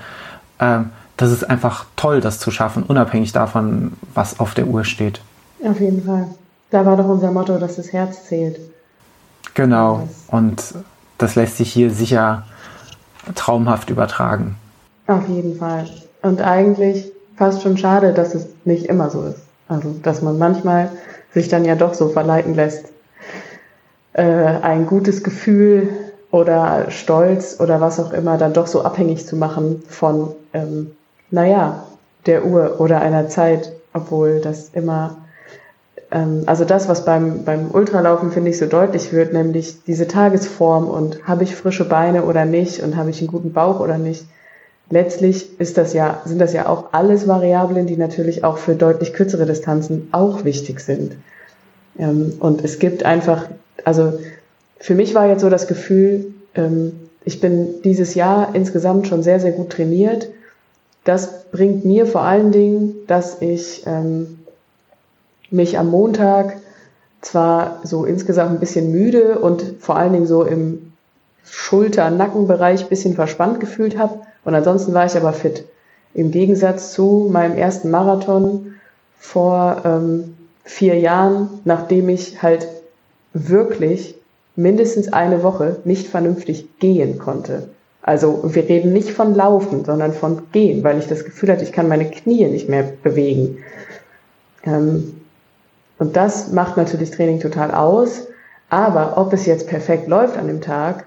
Ähm, das ist einfach toll, das zu schaffen, unabhängig davon, was auf der Uhr steht. Auf jeden Fall. Da war doch unser Motto, dass das Herz zählt. Genau. Und das lässt sich hier sicher traumhaft übertragen. Auf jeden Fall. Und eigentlich fast schon schade, dass es nicht immer so ist. Also, dass man manchmal sich dann ja doch so verleiten lässt, äh, ein gutes Gefühl oder Stolz oder was auch immer dann doch so abhängig zu machen von ähm, naja, der Uhr oder einer Zeit, obwohl das immer, ähm, also das, was beim, beim Ultralaufen, finde ich, so deutlich wird, nämlich diese Tagesform und habe ich frische Beine oder nicht und habe ich einen guten Bauch oder nicht. Letztlich ist das ja, sind das ja auch alles Variablen, die natürlich auch für deutlich kürzere Distanzen auch wichtig sind. Ähm, und es gibt einfach, also für mich war jetzt so das Gefühl, ähm, ich bin dieses Jahr insgesamt schon sehr, sehr gut trainiert das bringt mir vor allen Dingen, dass ich ähm, mich am Montag zwar so insgesamt ein bisschen müde und vor allen Dingen so im Schulter-Nackenbereich ein bisschen verspannt gefühlt habe und ansonsten war ich aber fit. Im Gegensatz zu meinem ersten Marathon vor ähm, vier Jahren, nachdem ich halt wirklich mindestens eine Woche nicht vernünftig gehen konnte. Also wir reden nicht von Laufen, sondern von Gehen, weil ich das Gefühl hatte, ich kann meine Knie nicht mehr bewegen. Ähm, und das macht natürlich Training total aus. Aber ob es jetzt perfekt läuft an dem Tag,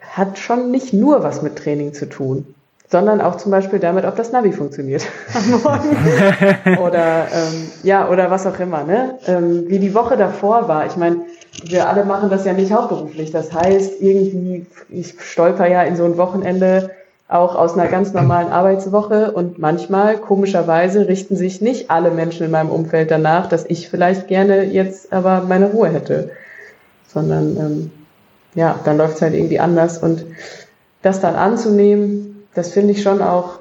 hat schon nicht nur was mit Training zu tun, sondern auch zum Beispiel damit, ob das Navi funktioniert am Morgen oder ähm, ja oder was auch immer. Ne? Ähm, wie die Woche davor war. Ich meine, wir alle machen das ja nicht hauptberuflich. Das heißt, irgendwie, ich stolper ja in so ein Wochenende auch aus einer ganz normalen Arbeitswoche und manchmal, komischerweise, richten sich nicht alle Menschen in meinem Umfeld danach, dass ich vielleicht gerne jetzt aber meine Ruhe hätte. Sondern ähm, ja, dann läuft es halt irgendwie anders. Und das dann anzunehmen, das finde ich schon auch,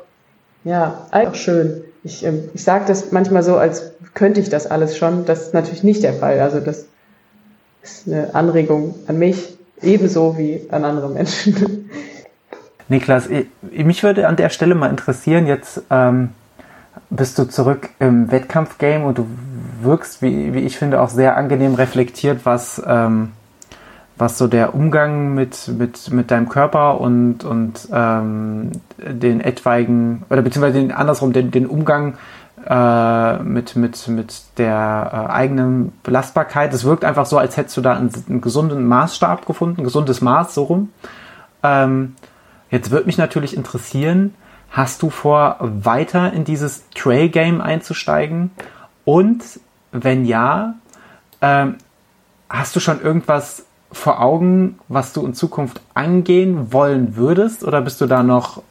ja, auch schön. Ich, ähm, ich sage das manchmal so, als könnte ich das alles schon. Das ist natürlich nicht der Fall. Also das ist eine Anregung an mich, ebenso wie an andere Menschen. Niklas, mich würde an der Stelle mal interessieren, jetzt ähm, bist du zurück im Wettkampfgame und du wirkst, wie, wie ich finde, auch sehr angenehm reflektiert, was, ähm, was so der Umgang mit, mit, mit deinem Körper und, und ähm, den etwaigen, oder beziehungsweise den, andersrum, den, den Umgang äh, mit, mit, mit der äh, eigenen Belastbarkeit. Es wirkt einfach so, als hättest du da einen, einen gesunden Maßstab gefunden, ein gesundes Maß, so rum. Ähm, jetzt würde mich natürlich interessieren, hast du vor, weiter in dieses Trail-Game einzusteigen? Und wenn ja, ähm, hast du schon irgendwas vor Augen, was du in Zukunft angehen wollen würdest? Oder bist du da noch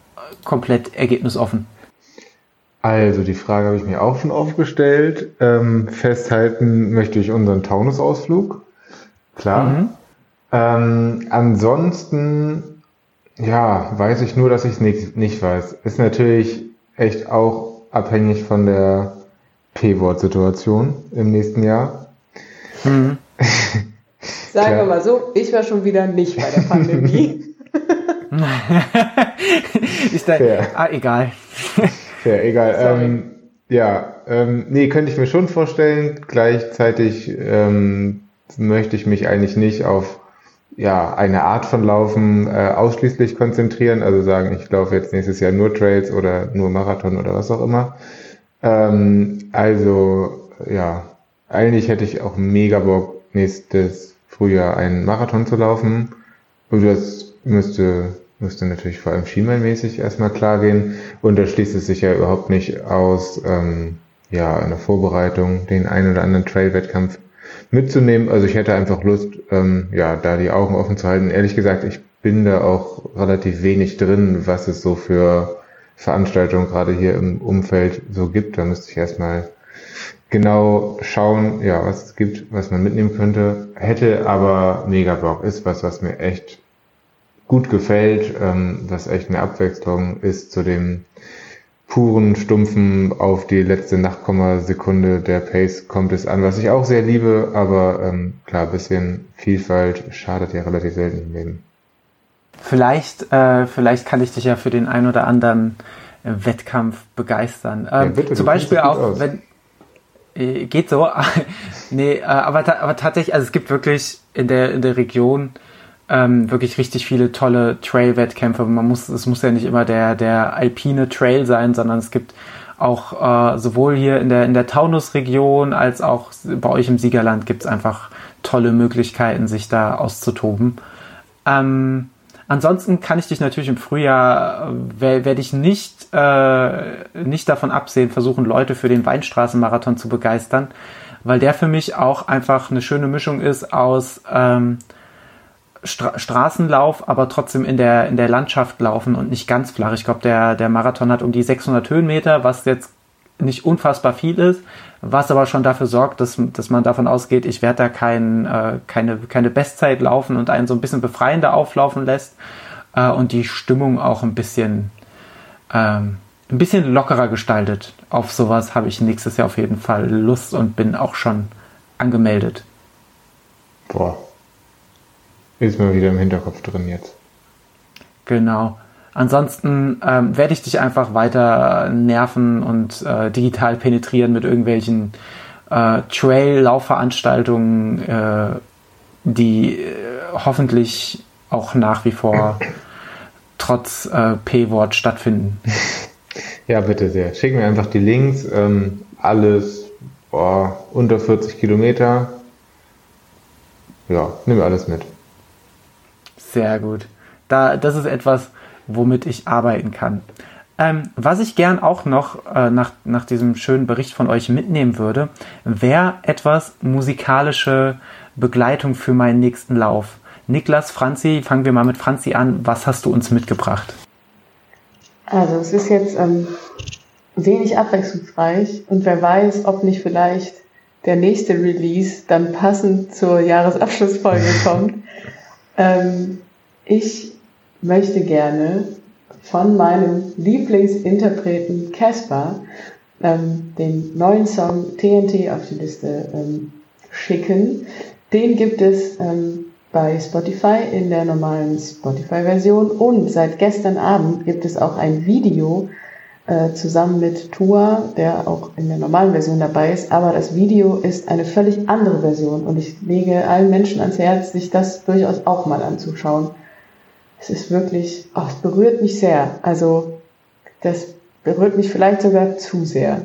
komplett ergebnisoffen? Also die Frage habe ich mir auch schon aufgestellt. Ähm, festhalten möchte ich unseren Taunusausflug. Klar. Mhm. Ähm, ansonsten, ja, weiß ich nur, dass ich es nicht, nicht weiß. Ist natürlich echt auch abhängig von der P-Wort-Situation im nächsten Jahr. Mhm. Sagen wir mal so, ich war schon wieder nicht bei der Pandemie. ist da, ah, egal. Fair, egal. Ähm, ja, ähm, nee, könnte ich mir schon vorstellen. Gleichzeitig ähm, möchte ich mich eigentlich nicht auf ja, eine Art von Laufen äh, ausschließlich konzentrieren. Also sagen, ich laufe jetzt nächstes Jahr nur Trails oder nur Marathon oder was auch immer. Ähm, also ja, eigentlich hätte ich auch mega Bock, nächstes Frühjahr einen Marathon zu laufen. Und das müsste müsste natürlich vor allem schienbeinmäßig erstmal klar gehen. Und da schließt es sich ja überhaupt nicht aus, ähm, ja, in Vorbereitung den einen oder anderen Trail-Wettkampf mitzunehmen. Also ich hätte einfach Lust, ähm, ja, da die Augen offen zu halten. Ehrlich gesagt, ich bin da auch relativ wenig drin, was es so für Veranstaltungen gerade hier im Umfeld so gibt. Da müsste ich erstmal genau schauen, ja, was es gibt, was man mitnehmen könnte. Hätte aber mega Bock. Ist was, was mir echt gut gefällt, ähm, was echt eine Abwechslung ist zu dem puren, stumpfen, auf die letzte Nachkommasekunde der Pace kommt es an, was ich auch sehr liebe, aber ähm, klar, bisschen Vielfalt schadet ja relativ selten im Leben. Vielleicht, äh, vielleicht kann ich dich ja für den ein oder anderen Wettkampf begeistern. Ähm, ja, bitte, zum Beispiel auch, wenn geht so, nee, äh, aber, aber tatsächlich, also es gibt wirklich in der in der Region ähm, wirklich richtig viele tolle Trail-Wettkämpfe. Man muss, es muss ja nicht immer der, der alpine Trail sein, sondern es gibt auch äh, sowohl hier in der, in der Taunus-Region als auch bei euch im Siegerland gibt es einfach tolle Möglichkeiten, sich da auszutoben. Ähm, ansonsten kann ich dich natürlich im Frühjahr, äh, werde ich nicht, äh, nicht davon absehen, versuchen, Leute für den Weinstraßenmarathon zu begeistern, weil der für mich auch einfach eine schöne Mischung ist aus ähm, Stra Straßenlauf, aber trotzdem in der, in der Landschaft laufen und nicht ganz flach. Ich glaube, der, der Marathon hat um die 600 Höhenmeter, was jetzt nicht unfassbar viel ist, was aber schon dafür sorgt, dass, dass man davon ausgeht, ich werde da kein, äh, keine, keine Bestzeit laufen und einen so ein bisschen befreiender auflaufen lässt äh, und die Stimmung auch ein bisschen, ähm, ein bisschen lockerer gestaltet. Auf sowas habe ich nächstes Jahr auf jeden Fall Lust und bin auch schon angemeldet. Boah, ist mir wieder im Hinterkopf drin jetzt. Genau. Ansonsten ähm, werde ich dich einfach weiter nerven und äh, digital penetrieren mit irgendwelchen äh, Trail-Laufveranstaltungen, äh, die äh, hoffentlich auch nach wie vor trotz äh, P-Wort stattfinden. Ja, bitte sehr. Schick mir einfach die Links. Ähm, alles boah, unter 40 Kilometer. Ja, nimm alles mit. Sehr gut. Da, das ist etwas, womit ich arbeiten kann. Ähm, was ich gern auch noch äh, nach, nach diesem schönen Bericht von euch mitnehmen würde, wäre etwas musikalische Begleitung für meinen nächsten Lauf. Niklas, Franzi, fangen wir mal mit Franzi an. Was hast du uns mitgebracht? Also es ist jetzt ähm, wenig abwechslungsreich und wer weiß, ob nicht vielleicht der nächste Release dann passend zur Jahresabschlussfolge kommt. Ähm, ich möchte gerne von meinem Lieblingsinterpreten Casper ähm, den neuen Song TNT auf die Liste ähm, schicken. Den gibt es ähm, bei Spotify in der normalen Spotify-Version und seit gestern Abend gibt es auch ein Video äh, zusammen mit Tua, der auch in der normalen Version dabei ist. Aber das Video ist eine völlig andere Version und ich lege allen Menschen ans Herz, sich das durchaus auch mal anzuschauen. Es ist wirklich, oh, es berührt mich sehr. Also das berührt mich vielleicht sogar zu sehr.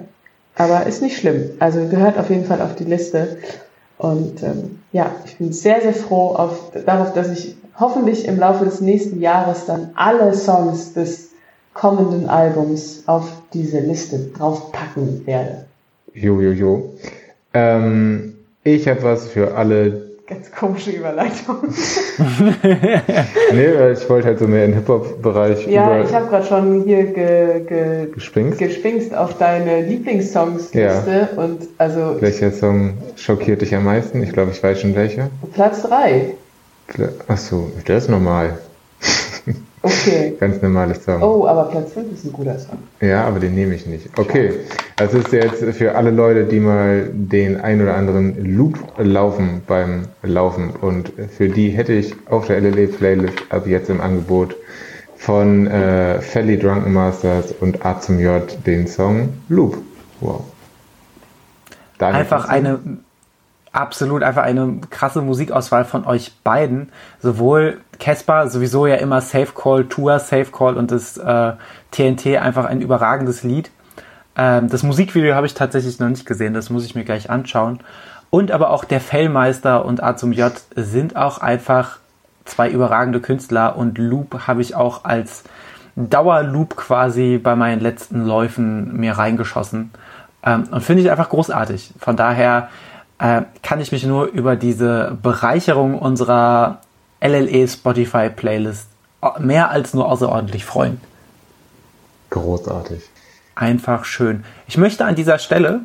Aber ist nicht schlimm. Also gehört auf jeden Fall auf die Liste. Und ähm, ja, ich bin sehr, sehr froh auf, darauf, dass ich hoffentlich im Laufe des nächsten Jahres dann alle Songs des kommenden Albums auf diese Liste draufpacken werde. Jo, jo, jo. Ähm, ich habe was für alle. Ganz komische Überleitung. nee, ich wollte halt so mehr in Hip-Hop-Bereich. Ja, ich habe gerade schon hier ge, ge, gespingst? gespingst auf deine Lieblingssongs-Liste. Ja. Und also Welcher Song schockiert dich am meisten? Ich glaube, ich weiß schon welcher. Platz 3. Achso, der ist normal. Okay. Ganz normales Song. Oh, aber Platz 5 ist ein guter Song. Ja, aber den nehme ich nicht. Okay. Das ist jetzt für alle Leute, die mal den ein oder anderen Loop laufen beim Laufen. Und für die hätte ich auf der LLE Playlist ab jetzt im Angebot von äh, Felly Drunken Masters und A zum J den Song Loop. Wow. Daniel Einfach eine absolut einfach eine krasse Musikauswahl von euch beiden. Sowohl Casper, sowieso ja immer Safe Call, Tour Safe Call und das äh, TNT einfach ein überragendes Lied. Ähm, das Musikvideo habe ich tatsächlich noch nicht gesehen, das muss ich mir gleich anschauen. Und aber auch der Fellmeister und A zum J sind auch einfach zwei überragende Künstler und Loop habe ich auch als Dauerloop quasi bei meinen letzten Läufen mir reingeschossen. Ähm, und finde ich einfach großartig. Von daher äh, kann ich mich nur über diese Bereicherung unserer LLE Spotify Playlist mehr als nur außerordentlich freuen. Großartig. Einfach schön. Ich möchte an dieser Stelle,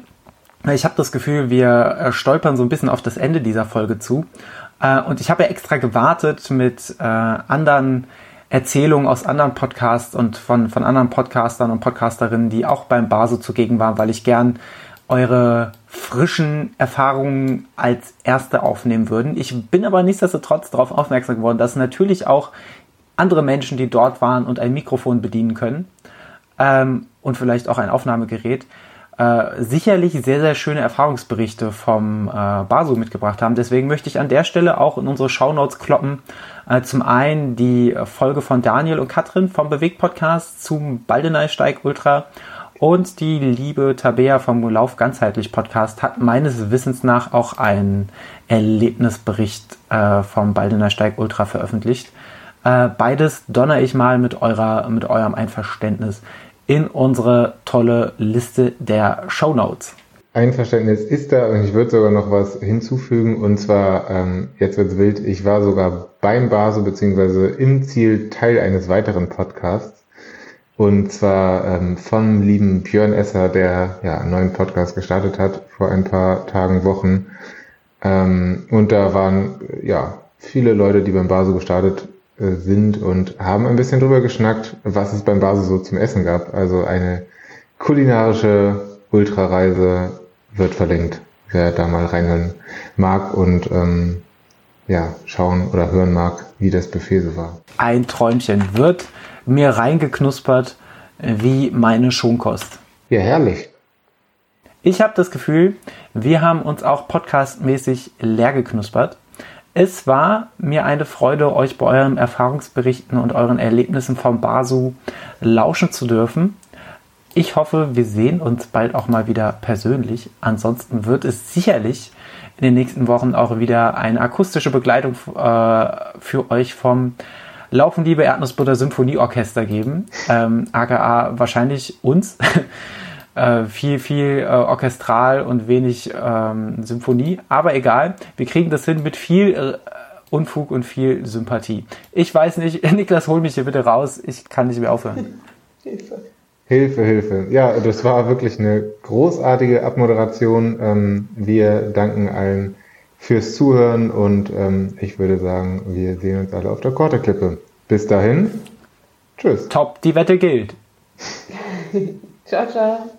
ich habe das Gefühl, wir stolpern so ein bisschen auf das Ende dieser Folge zu. Äh, und ich habe ja extra gewartet mit äh, anderen Erzählungen aus anderen Podcasts und von, von anderen Podcastern und Podcasterinnen, die auch beim Baso zugegen waren, weil ich gern eure frischen Erfahrungen als erste aufnehmen würden. Ich bin aber nichtsdestotrotz darauf aufmerksam geworden, dass natürlich auch andere Menschen, die dort waren und ein Mikrofon bedienen können ähm, und vielleicht auch ein Aufnahmegerät, äh, sicherlich sehr, sehr schöne Erfahrungsberichte vom äh, Basu mitgebracht haben. Deswegen möchte ich an der Stelle auch in unsere Shownotes kloppen. Äh, zum einen die Folge von Daniel und Katrin vom Bewegt-Podcast zum Baldeneysteig Ultra und die liebe Tabea vom Lauf ganzheitlich Podcast hat meines Wissens nach auch einen Erlebnisbericht äh, vom Baldener Steig Ultra veröffentlicht. Äh, beides donner ich mal mit eurer, mit eurem Einverständnis in unsere tolle Liste der Show Notes. Einverständnis ist da und ich würde sogar noch was hinzufügen und zwar, ähm, jetzt wird's wild, ich war sogar beim Base beziehungsweise im Ziel Teil eines weiteren Podcasts und zwar ähm, vom lieben Björn Esser, der ja einen neuen Podcast gestartet hat vor ein paar Tagen, Wochen. Ähm, und da waren ja viele Leute, die beim Baso gestartet äh, sind und haben ein bisschen drüber geschnackt, was es beim Baso so zum Essen gab. Also eine kulinarische Ultrareise wird verlinkt, wer da mal reinhören mag und ähm, ja, schauen oder hören mag, wie das Buffet so war. Ein Träumchen wird mir reingeknuspert wie meine Schonkost. Ja, herrlich. Ich habe das Gefühl, wir haben uns auch podcastmäßig leer geknuspert. Es war mir eine Freude, euch bei euren Erfahrungsberichten und euren Erlebnissen vom Basu lauschen zu dürfen. Ich hoffe, wir sehen uns bald auch mal wieder persönlich. Ansonsten wird es sicherlich in den nächsten Wochen auch wieder eine akustische Begleitung äh, für euch vom Laufen liebe Erdnussbutter Symphonieorchester geben. Ähm, aka wahrscheinlich uns. äh, viel, viel äh, orchestral und wenig ähm, Symphonie. Aber egal, wir kriegen das hin mit viel äh, Unfug und viel Sympathie. Ich weiß nicht, Niklas, hol mich hier bitte raus. Ich kann nicht mehr aufhören. Hilfe. Hilfe, Hilfe. Ja, das war wirklich eine großartige Abmoderation. Ähm, wir danken allen fürs Zuhören und ähm, ich würde sagen, wir sehen uns alle auf der Korteklippe. Bis dahin, tschüss. Top, die Wette gilt. ciao, ciao.